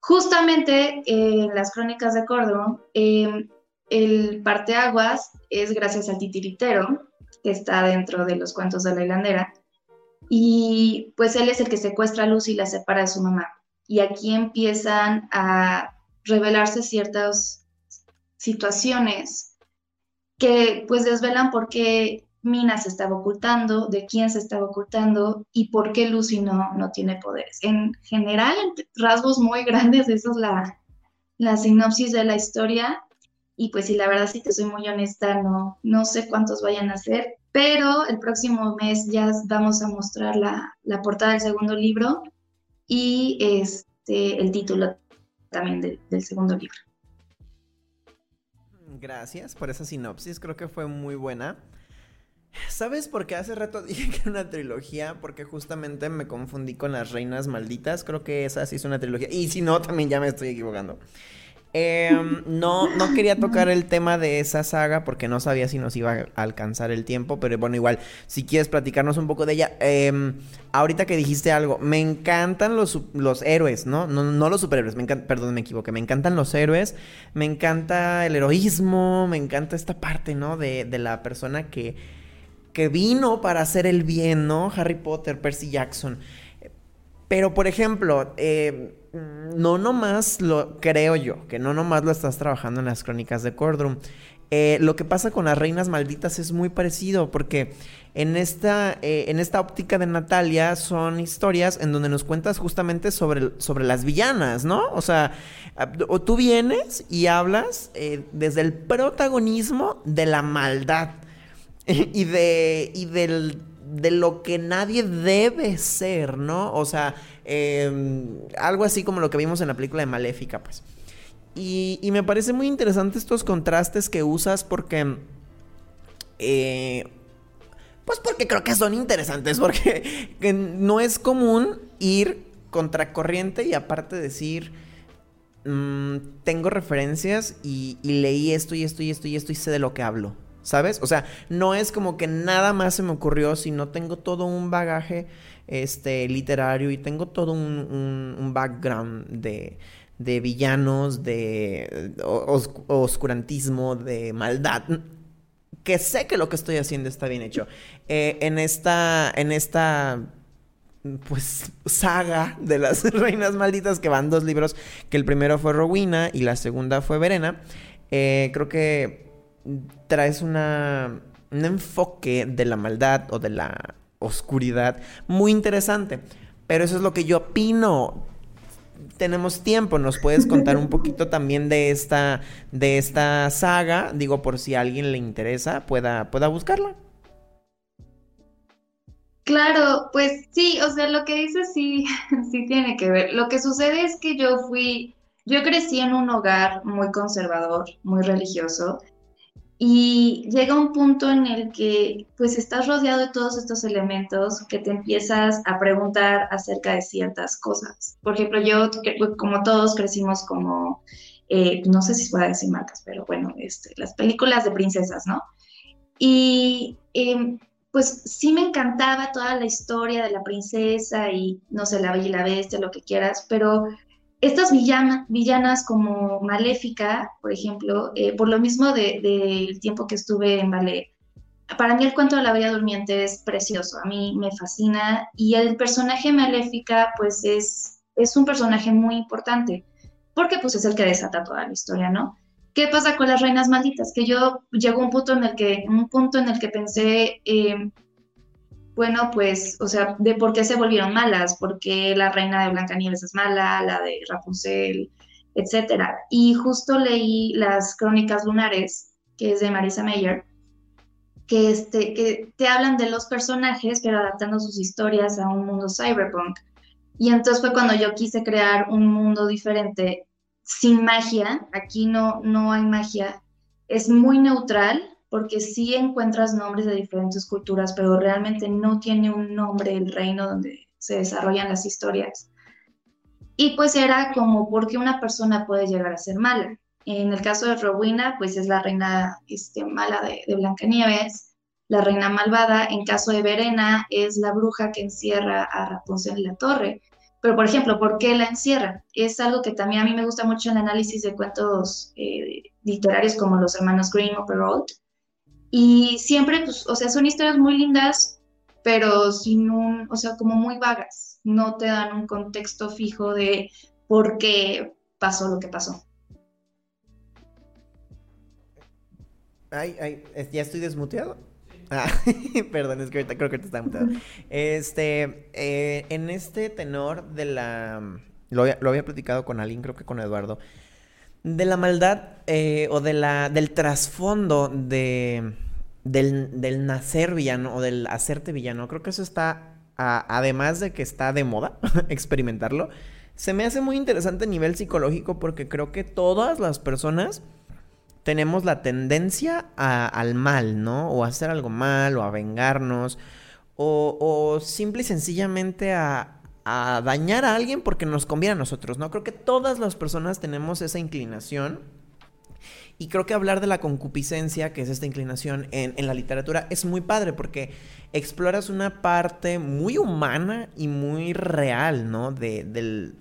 Justamente en las crónicas de Córdoba, eh, el parteaguas es gracias al titiritero, que está dentro de los cuentos de la hilandera, y pues él es el que secuestra a Lucy y la separa de su mamá. Y aquí empiezan a revelarse ciertas situaciones que pues desvelan por qué Mina se estaba ocultando, de quién se estaba ocultando y por qué Lucy no, no tiene poderes. En general, en rasgos muy grandes, esa es la, la sinopsis de la historia. Y pues si la verdad, si te soy muy honesta, no, no sé cuántos vayan a ser, pero el próximo mes ya vamos a mostrar la, la portada del segundo libro y este, el título también del segundo libro. Gracias por esa sinopsis, creo que fue muy buena. ¿Sabes por qué hace rato dije que era una trilogía? Porque justamente me confundí con las reinas malditas. Creo que esa sí es una trilogía. Y si no, también ya me estoy equivocando. Em, no, no quería tocar el tema de esa saga porque no sabía si nos iba a alcanzar el tiempo, pero bueno, igual, si quieres platicarnos un poco de ella. Em, ahorita que dijiste algo, me encantan los, los héroes, ¿no? ¿no? No los superhéroes, me perdón, me equivoqué, me encantan los héroes, me encanta el heroísmo, me encanta esta parte, ¿no? De, de la persona que, que vino para hacer el bien, ¿no? Harry Potter, Percy Jackson. Pero, por ejemplo, eh, no nomás lo creo yo, que no nomás lo estás trabajando en las crónicas de Cordrum. Eh, lo que pasa con las reinas malditas es muy parecido, porque en esta, eh, en esta óptica de Natalia son historias en donde nos cuentas justamente sobre, sobre las villanas, ¿no? O sea, o tú vienes y hablas desde el protagonismo de la maldad y, de, y del de lo que nadie debe ser, ¿no? O sea, em, algo así como lo que vimos en la película de Maléfica, pues. Y, me parece muy interesante estos contrastes que usas porque... Eh, pues porque creo que son interesantes, porque no es común ir contracorriente y aparte decir, mm, tengo referencias y, y leí esto y esto y esto y esto y sé de lo que hablo. ¿Sabes? O sea, no es como que nada más se me ocurrió, sino tengo todo un bagaje este, literario y tengo todo un, background de, de, villanos, de oscurantismo, de maldad. Que sé que lo que estoy haciendo está bien hecho. Eh, en esta. En esta pues saga de las reinas malditas que van dos libros que el primero fue Rowena y la segunda fue Verena eh, creo que traes una, un enfoque de la maldad o de la oscuridad muy interesante. Pero eso es lo que yo opino. Tenemos tiempo, nos puedes contar un poquito también de esta, de esta saga, digo por si a alguien le interesa, pueda, pueda buscarla. Claro, pues sí, o sea, lo que dices sí, sí tiene que ver. Lo que sucede es que yo fui, yo crecí en un hogar muy conservador, muy religioso, y llega un punto en el que pues estás rodeado de todos estos elementos que te empiezas a preguntar acerca de ciertas cosas. Por ejemplo, yo, como todos crecimos como, eh, no sé si puedo decir marcas, pero bueno, este, las películas de princesas, ¿no? Y em, pues sí me encantaba toda la historia de la princesa y, no sé, la bella y la bestia, lo que quieras, pero estas villanas como Maléfica, por ejemplo, eh, por lo mismo del tiempo que estuve en ballet, para mí el cuento de la Bella Durmiente es precioso, a mí me fascina y el personaje Maléfica pues es, es un personaje muy importante porque pues es el que desata toda la historia, ¿no? ¿qué pasa con las reinas malditas? Que yo llegó un punto en el que, un punto en el que pensé, eh, bueno, pues, o sea, de por qué se volvieron malas, porque la reina de Blancanieves es mala, la de Rapunzel, etcétera. Y justo leí las crónicas lunares, que es de Marisa Mayer, que, este, que te hablan de los personajes, pero adaptando sus historias a un mundo cyberpunk. Y entonces fue cuando yo quise crear un mundo diferente, sin magia. Aquí no, no hay magia. Es muy neutral, porque sí encuentras nombres de diferentes culturas, pero realmente no tiene un nombre el reino donde se desarrollan las historias. Y pues era como porque una persona puede llegar a ser mala. En el caso de Rowena, pues es la reina este, mala de, de Blancanieves, la reina malvada. En caso de Verena, es la bruja que encierra a Rapunzel en la torre. Pero, por ejemplo, ¿por qué la encierra? Es algo que también a mí me gusta mucho en el análisis de cuentos eh, literarios como los hermanos Grimm o Perrault. Y siempre, pues, o sea, son historias muy lindas, pero sin un, o sea, como muy vagas. No te dan un contexto fijo de por qué pasó lo que pasó. Ay, ay, ¿ya estoy desmuteado? Ah, perdón, es que ahorita creo que te está mutado. Este, eh, en este tenor de la... Lo había, lo había, platicado con alguien, creo que con Eduardo. De la maldad eh, o de la, del trasfondo de, del, del, nacer villano o del hacerte villano. Creo que eso está, además de que está de moda experimentarlo, se me hace muy interesante a nivel psicológico porque creo que todas las personas tenemos la tendencia al mal, ¿no? O a hacer algo mal, o a vengarnos, o, o simple y sencillamente a, a, dañar a alguien porque nos conviene a nosotros, ¿no? Creo que todas las personas tenemos esa inclinación. Y creo que hablar de la concupiscencia, que es esta inclinación en, en la literatura, es muy padre porque exploras una parte muy humana y muy real, ¿no? De, del,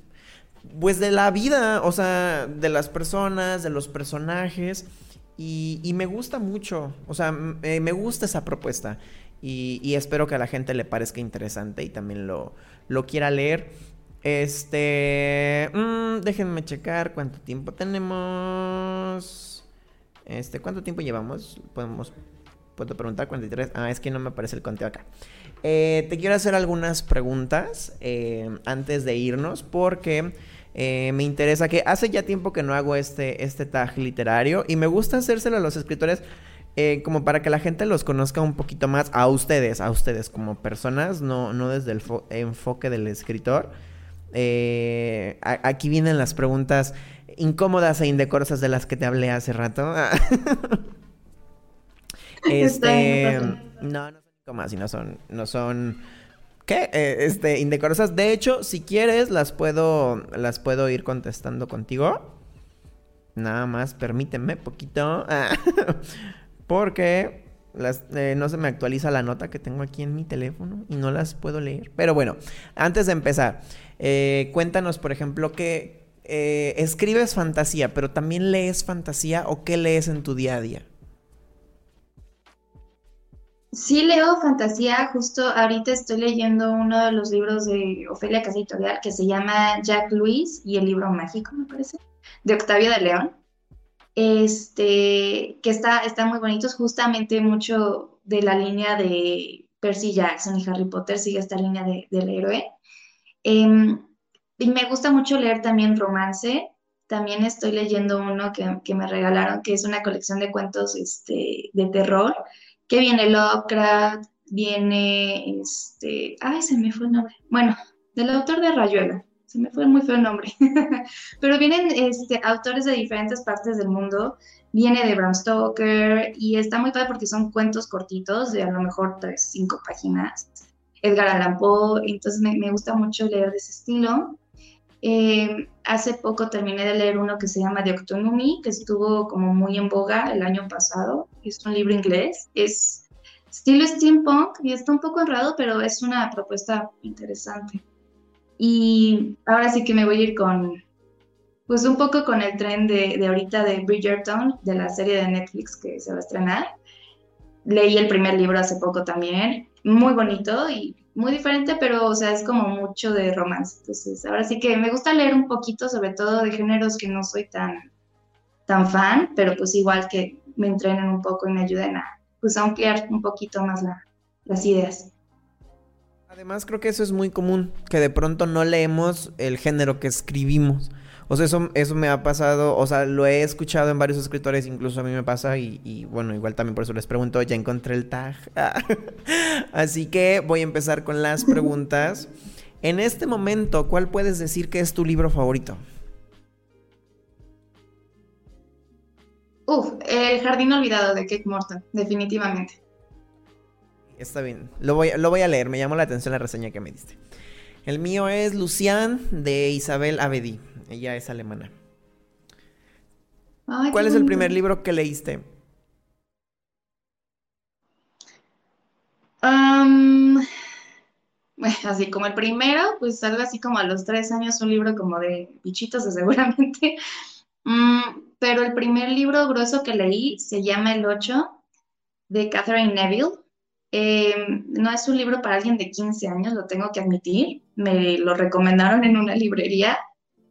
pues de la vida, o sea, de las personas, de los personajes. Y, me gusta mucho, o sea, eh, me gusta esa propuesta. Y, espero que a la gente le parezca interesante y también lo, lo quiera leer. Este, mmm, déjenme checar cuánto tiempo tenemos. Este, ¿cuánto tiempo llevamos? Podemos, puedo preguntar 43. Ah, es que no me aparece el conteo acá. Eh, te quiero hacer algunas preguntas eh, antes de irnos porque eh, me interesa que hace ya tiempo que no hago este, este tag literario y me gusta hacérselo a los escritores como para que la gente los conozca un poquito más a ustedes, a ustedes como personas, no, no desde el enfoque del escritor. Aquí vienen las preguntas incómodas e indecorosas de las que te hablé hace rato. este, no, no son incómodas, no son, no son ¿Qué? Eh, este, indecorosas. De hecho, si quieres, las puedo, las puedo ir contestando contigo. Nada más, permíteme poquito. Porque las, eh, no se me actualiza la nota que tengo aquí en mi teléfono y no las puedo leer. Pero bueno, antes de empezar, eh, cuéntanos, por ejemplo, que eh, escribes fantasía, pero también lees fantasía o qué lees en tu día a día. Sí leo fantasía, justo ahorita estoy leyendo uno de los libros de Ofelia Casa que se llama Jack Luis y el libro mágico, me parece, de Octavio de León. Este, que está, están muy bonitos, justamente mucho de la línea de Percy Jackson y Harry Potter sigue esta línea de, del héroe. Eh, y me gusta mucho leer también romance. También estoy leyendo uno que, que me regalaron, que es una colección de cuentos este, de terror que viene Lovecraft, viene este, ay, se me fue el nombre. Bueno, del autor de Rayuela, se me fue muy feo el nombre. Pero vienen este, autores de diferentes partes del mundo. Viene de Bram Stoker y está muy padre porque son cuentos cortitos de a lo mejor tres, cinco páginas. Edgar Allan Poe, entonces me, me gusta mucho leer de ese estilo. Eh, hace poco terminé de leer uno que se llama The Octonumi, que estuvo como muy en boga el año pasado. Es un libro inglés. Es estilo steampunk y está un poco enredado, pero es una propuesta interesante. Y ahora sí que me voy a ir con, pues un poco con el tren de, de ahorita de Bridgerton, de la serie de Netflix que se va a estrenar. Leí el primer libro hace poco también, muy bonito y muy diferente, pero, o sea, es como mucho de romance. Entonces, ahora sí que me gusta leer un poquito, sobre todo de géneros que no soy tan, tan fan, pero pues igual que me entrenen un poco y me ayuden a, pues, ampliar un poquito más las ideas. Además creo que eso es muy común, que de pronto no leemos el género que escribimos. O sea, eso, eso me ha pasado, o sea, lo he escuchado en varios escritores, incluso a mí me pasa y, y bueno, igual también por eso les pregunto, ya encontré el tag. Así que voy a empezar con las preguntas. En este momento, ¿cuál puedes decir que es tu libro favorito? Uf, El Jardín Olvidado de Kate Morton, definitivamente. Está bien, lo voy, lo voy a leer, me llamó la atención la reseña que me diste. El mío es Lucian de Isabel Abedi. Ella es alemana. ¿Cuál es el primer libro que leíste? así como el primero, pues algo así como a los tres años, un libro como de bichitos, seguramente. Mm, pero el primer libro grueso que leí se llama El 8 de Catherine Neville. Em, no es un libro para alguien de 15 años, lo tengo que admitir. Me lo recomendaron en una librería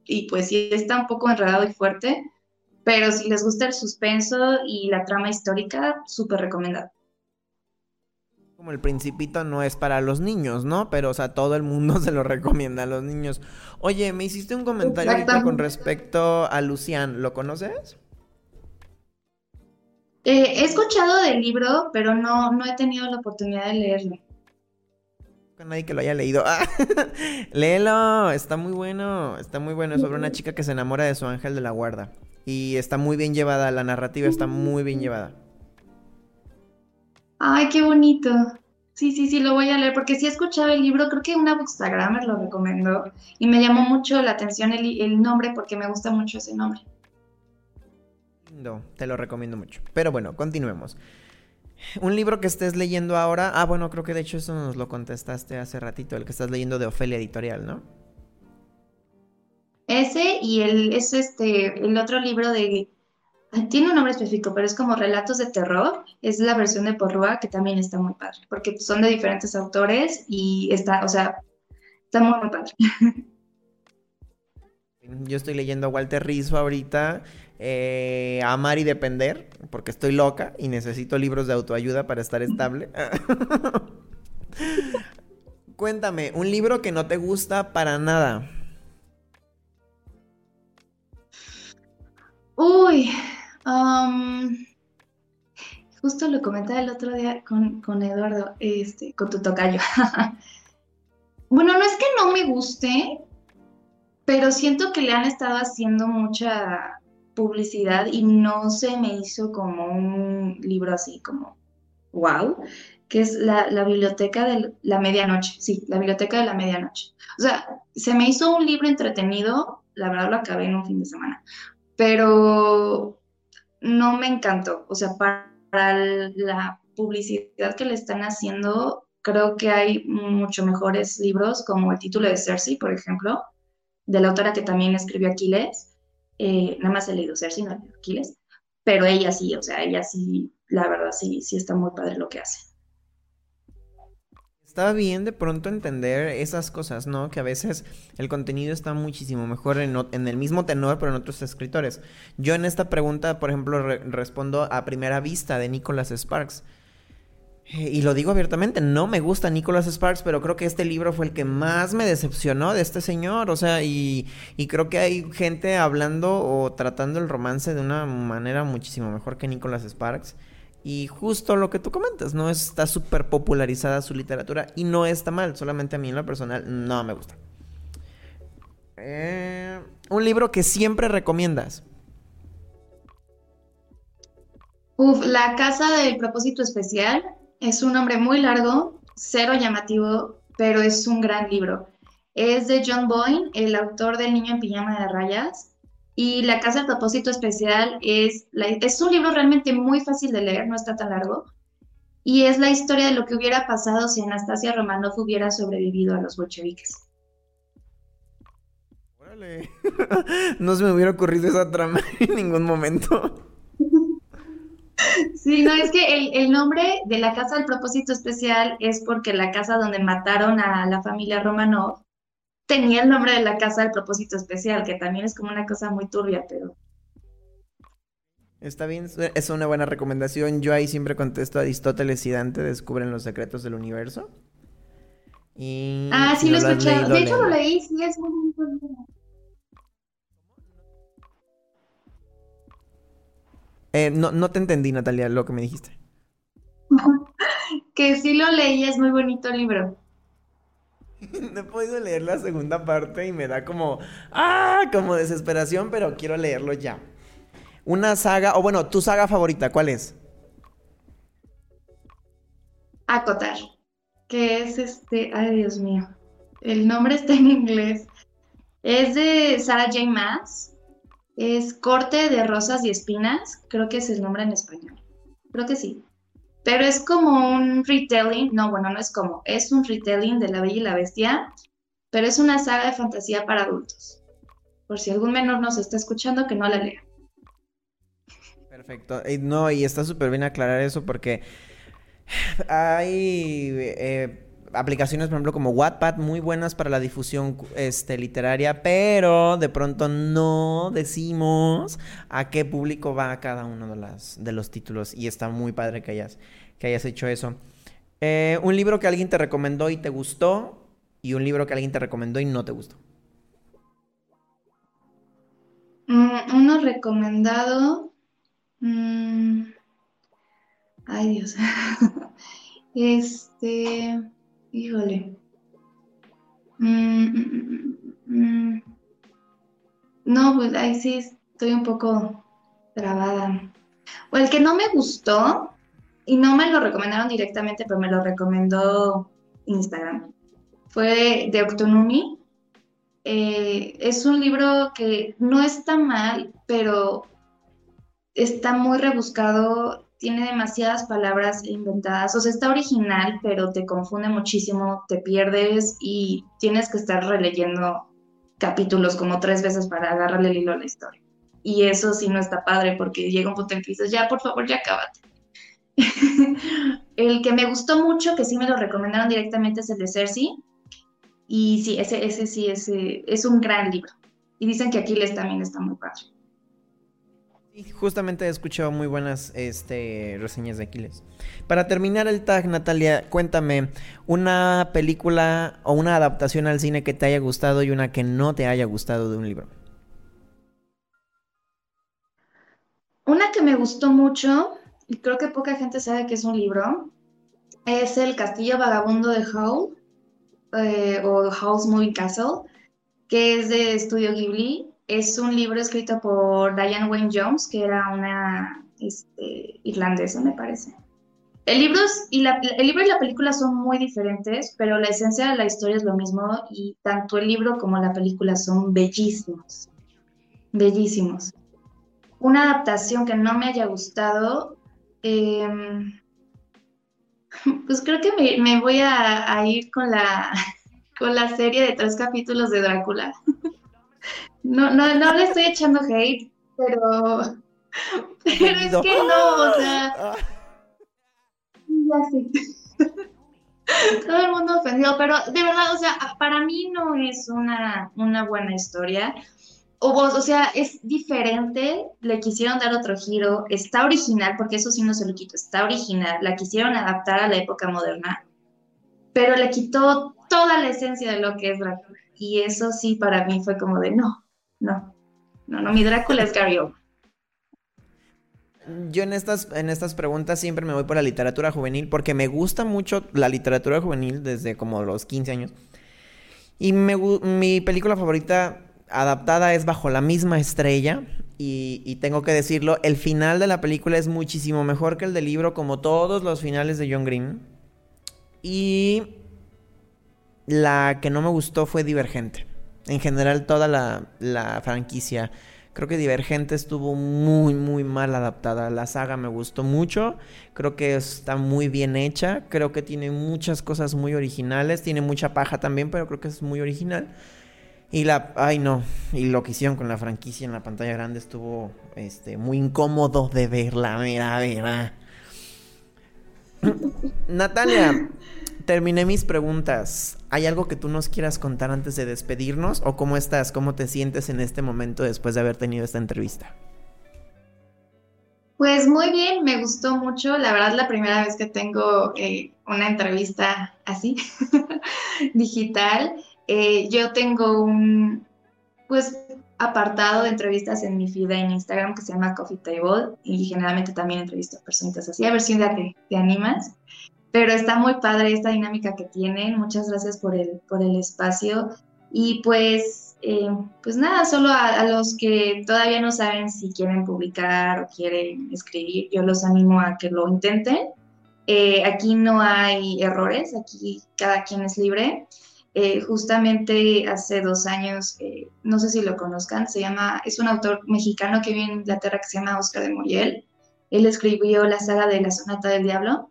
y pues sí está un poco enredado y fuerte, pero si les gusta el suspenso y la trama histórica, súper recomendado. Como el principito no es para los niños, ¿no? Pero, o sea, todo el mundo se lo recomienda a los niños. Oye, me hiciste un comentario ahorita con respecto a Lucian, ¿lo conoces? Eh, he escuchado del libro, pero no, no he tenido la oportunidad de leerlo nadie que lo haya leído. Ah, léelo, está muy bueno, está muy bueno. Es sobre una chica que se enamora de su ángel de la guarda. Y está muy bien llevada, la narrativa está muy bien llevada. Ay, qué bonito. Sí, sí, sí, lo voy a leer porque sí he escuchado el libro, creo que una bookstagrammer lo recomendó y me llamó mucho la atención el, el nombre porque me gusta mucho ese nombre. Lindo, te lo recomiendo mucho. Pero bueno, continuemos. Un libro que estés leyendo ahora. Ah, bueno, creo que de hecho eso nos lo contestaste hace ratito, el que estás leyendo de Ofelia Editorial, ¿no? Ese y el, es este, el otro libro de. Tiene un nombre específico, pero es como Relatos de Terror. Es la versión de Porrúa que también está muy padre, porque son de diferentes autores y está, o sea, está muy, muy padre. Yo estoy leyendo a Walter Rizzo ahorita eh, amar y depender, porque estoy loca y necesito libros de autoayuda para estar estable. Cuéntame, un libro que no te gusta para nada. Uy, um, justo lo comentaba el otro día con, con Eduardo, este, con tu tocayo. bueno, no es que no me guste, pero siento que le han estado haciendo mucha publicidad y no se me hizo como un libro así como wow, que es la, biblioteca de la medianoche, sí, la biblioteca de la medianoche. O sea, se me hizo un libro entretenido, la verdad lo acabé en un fin de semana, pero no me encantó. O sea, para, la publicidad que le están haciendo, creo que hay mucho mejores libros, como el título de Cersei, por ejemplo, de la autora que también escribió Aquiles eh, nada más he leído Cersei, no Aquiles, pero ella sí, o sea, ella sí, la verdad sí, sí está muy padre lo que hace. Está bien de pronto entender esas cosas, ¿no? Que a veces el contenido está muchísimo mejor en, en el mismo tenor, pero en otros escritores. Yo en esta pregunta, por ejemplo, respondo a primera vista de Nicholas Sparks. Y lo digo abiertamente, no me gusta Nicholas Sparks, pero creo que este libro fue el que más me decepcionó de este señor. O sea, y, creo que hay gente hablando o tratando el romance de una manera muchísimo mejor que Nicholas Sparks. Y justo lo que tú comentas, ¿no? Está súper popularizada su literatura y no está mal, solamente a mí en lo personal no me gusta. Eh, un libro que siempre recomiendas. Uf, La Casa del Propósito Especial es un nombre muy largo, cero llamativo, pero es un gran libro. Es de John Boyne, el autor del Niño en Pijama de Rayas. Y La Casa del Propósito Especial es, es un libro realmente muy fácil de leer, no está tan largo. Y es la historia de lo que hubiera pasado si Anastasia Romanov hubiera sobrevivido a los bolcheviques. No se me hubiera ocurrido esa trama en ningún momento. Sí, no, es que el, nombre de la casa del propósito especial es porque la casa donde mataron a la familia Romanov tenía el nombre de la casa del propósito especial, que también es como una cosa muy turbia, pero... Está bien, es una buena recomendación. Yo ahí siempre contesto a Aristóteles y Dante descubren los secretos del universo. Y ah, sí, lo he escuchado. De hecho, lo leí, sí, es muy Eh, no, no te entendí, Natalia, lo que me dijiste. que sí lo leí, es muy bonito el libro. no he podido leer la segunda parte y me da como, ah, como desesperación, pero quiero leerlo ya. Una saga, o bueno, tu saga favorita, ¿cuál es? Acotar, que es este, ay Dios mío, el nombre está en inglés. Es de Sarah J. Maas, es Corte de Rosas y Espinas, creo que es el nombre en español, creo que sí. Pero es como un retelling, no, bueno, no es como, es un retelling de La Bella y la Bestia, pero es una saga de fantasía para adultos. Por si algún menor nos está escuchando, que no la lea. Perfecto. No, y está súper bien aclarar eso porque hay eh, aplicaciones, por ejemplo, como Wattpad, muy buenas para la difusión este, literaria, pero de pronto no decimos a qué público va cada uno de, las, de los títulos. Y está muy padre que hayas, que hayas hecho eso. Eh, un libro que alguien te recomendó y te gustó, y un libro que alguien te recomendó y no te gustó. Mm, uno recomendado. Mm, ay, Dios. este. Híjole. Mm, mm, no, pues ahí sí estoy un poco trabada. O el que no me gustó, y no me lo recomendaron directamente, pero me lo recomendó Instagram, fue de Octonumi. Eh, es un libro que no está mal, pero está muy rebuscado tiene demasiadas palabras inventadas, o sea, está original, pero te confunde muchísimo, te pierdes y tienes que estar releyendo capítulos como tres veces para agarrarle el hilo a la historia. Y eso sí no está padre porque llega un punto en que dices, ya, por favor, ya cábate. el que me gustó mucho, que sí me lo recomendaron directamente, es el de Cersei. Y sí, ese, ese sí, ese, es un gran libro. Y dicen que Aquiles también está muy padre justamente he escuchado muy buenas este, reseñas de Aquiles. Para terminar el tag, Natalia, cuéntame una película o una adaptación al cine que te haya gustado y una que no te haya gustado de un libro. Una que me gustó mucho, y creo que poca gente sabe que es un libro, es El Castillo Vagabundo de Howl, eh, o Howl's Moving Castle, que es de Estudio Ghibli es un libro escrito por Diane Wayne Jones, que era una este, irlandesa, me parece. El libro, y la, el libro y la película son muy diferentes, pero la esencia de la historia es lo mismo y tanto el libro como la película son bellísimos, bellísimos. Una adaptación que no me haya gustado, em, pues creo que me, voy a, a, ir con la, con la serie de tres capítulos de Drácula. No, no, no le estoy echando hate, pero, pero es que no, o sea. Ya sé. Todo el mundo ofendió, pero de verdad, o sea, para mí no es una, una buena historia. O, vos, o sea, es diferente, le quisieron dar otro giro, está original, porque eso sí no se lo quito, está original, la quisieron adaptar a la época moderna, pero le quitó toda la esencia de lo que es Drácula. Y eso sí, para mí fue como de no, no, no, no, mi Drácula es Gary Yo en estas, en estas preguntas siempre me voy por la literatura juvenil porque me gusta mucho la literatura juvenil desde como los 15 años. Y mi película favorita adaptada es Bajo la misma estrella. Y, tengo que decirlo, el final de la película es muchísimo mejor que el del libro, como todos los finales de John Green. Y la que no me gustó fue Divergente en general toda la, franquicia. Creo que Divergente estuvo muy, muy mal adaptada. La saga me gustó mucho. Creo que está muy bien hecha. Creo que tiene muchas cosas muy originales. Tiene mucha paja también, pero creo que es muy original. Y la. Ay, no. Y lo que hicieron con la franquicia en la pantalla grande estuvo este, muy incómodo de verla. Mira, mira. Natalia, terminé mis preguntas. ¿Hay algo que tú nos quieras contar antes de despedirnos? ¿O cómo estás? ¿Cómo te sientes en este momento después de haber tenido esta entrevista? Pues muy bien, me gustó mucho. La verdad, la primera vez que tengo eh, una entrevista así, digital. Eh, yo tengo un, pues, apartado de entrevistas en mi feed en Instagram que se llama Coffee Table y generalmente también entrevisto a personitas así, a ver si un día te animas. Pero está muy padre esta dinámica que tienen. Muchas gracias por el, por el espacio. Y pues, eh, pues nada, solo a, los que todavía no saben si quieren publicar o quieren escribir, yo los animo a que lo intenten. Eh, aquí no hay errores, aquí cada quien es libre. Eh, justamente hace dos años, no sé si lo conozcan, se llama, es un autor mexicano que vive en Inglaterra que se llama Oscar de Muriel. Él escribió la saga de la Sonata del Diablo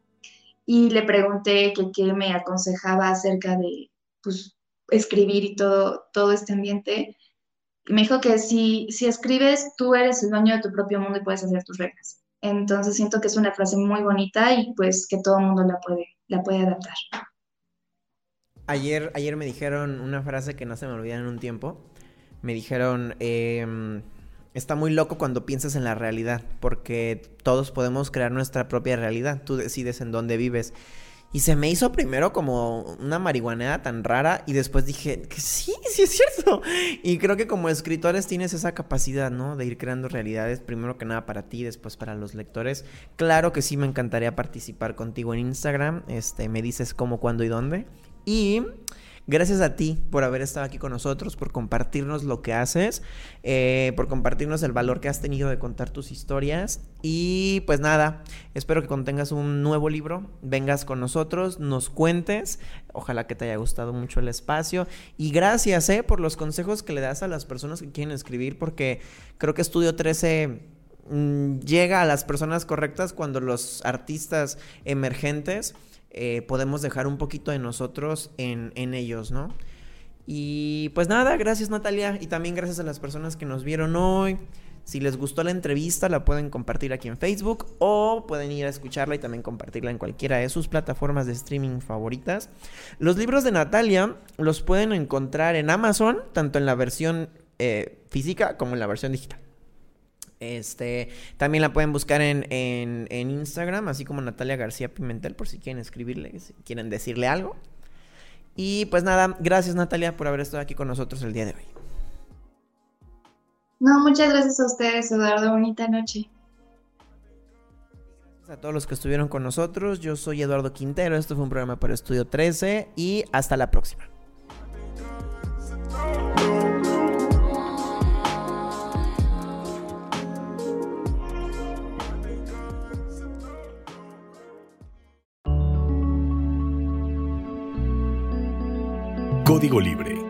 y le pregunté que qué me aconsejaba acerca de pues, escribir y todo, todo este ambiente. Y me dijo que si, si escribes, tú eres el dueño de tu propio mundo y puedes hacer tus reglas. Entonces siento que es una frase muy bonita y pues que todo el mundo la puede, la puede adaptar. Ayer, ayer me dijeron una frase que no se me olvida en un tiempo. Me dijeron, eh, está muy loco cuando piensas en la realidad, porque todos podemos crear nuestra propia realidad, tú decides en dónde vives. Y se me hizo primero como una marihuanera tan rara y después dije que sí, sí es cierto. Y creo que como escritores tienes esa capacidad, ¿no? De ir creando realidades, primero que nada para ti, después para los lectores. Claro que sí me encantaría participar contigo en Instagram. Este, me dices cómo, cuándo y dónde. Y Gracias a ti por haber estado aquí con nosotros, por compartirnos lo que haces, eh, por compartirnos el valor que has tenido de contar tus historias. Y pues nada, espero que cuando tengas un nuevo libro, vengas con nosotros, nos cuentes. Ojalá que te haya gustado mucho el espacio. Y gracias eh, por los consejos que le das a las personas que quieren escribir, porque creo que Estudio 13 mm, llega a las personas correctas cuando los artistas emergentes eh, podemos dejar un poquito de nosotros en, ellos, ¿no? Y pues nada, gracias Natalia y también gracias a las personas que nos vieron hoy. Si les gustó la entrevista, la pueden compartir aquí en Facebook o pueden ir a escucharla y también compartirla en cualquiera de sus plataformas de streaming favoritas. Los libros de Natalia los pueden encontrar en Amazon, tanto en la versión eh, física como en la versión digital. Este, también la pueden buscar en, en, Instagram, así como Natalia García Pimentel, por si quieren escribirle, si quieren decirle algo. Y pues nada, gracias Natalia por haber estado aquí con nosotros el día de hoy. No, muchas gracias a ustedes, Eduardo. Bonita noche. Gracias a todos los que estuvieron con nosotros. Yo soy Eduardo Quintero. Esto fue un programa para Estudio 13 y hasta la próxima. Código Libre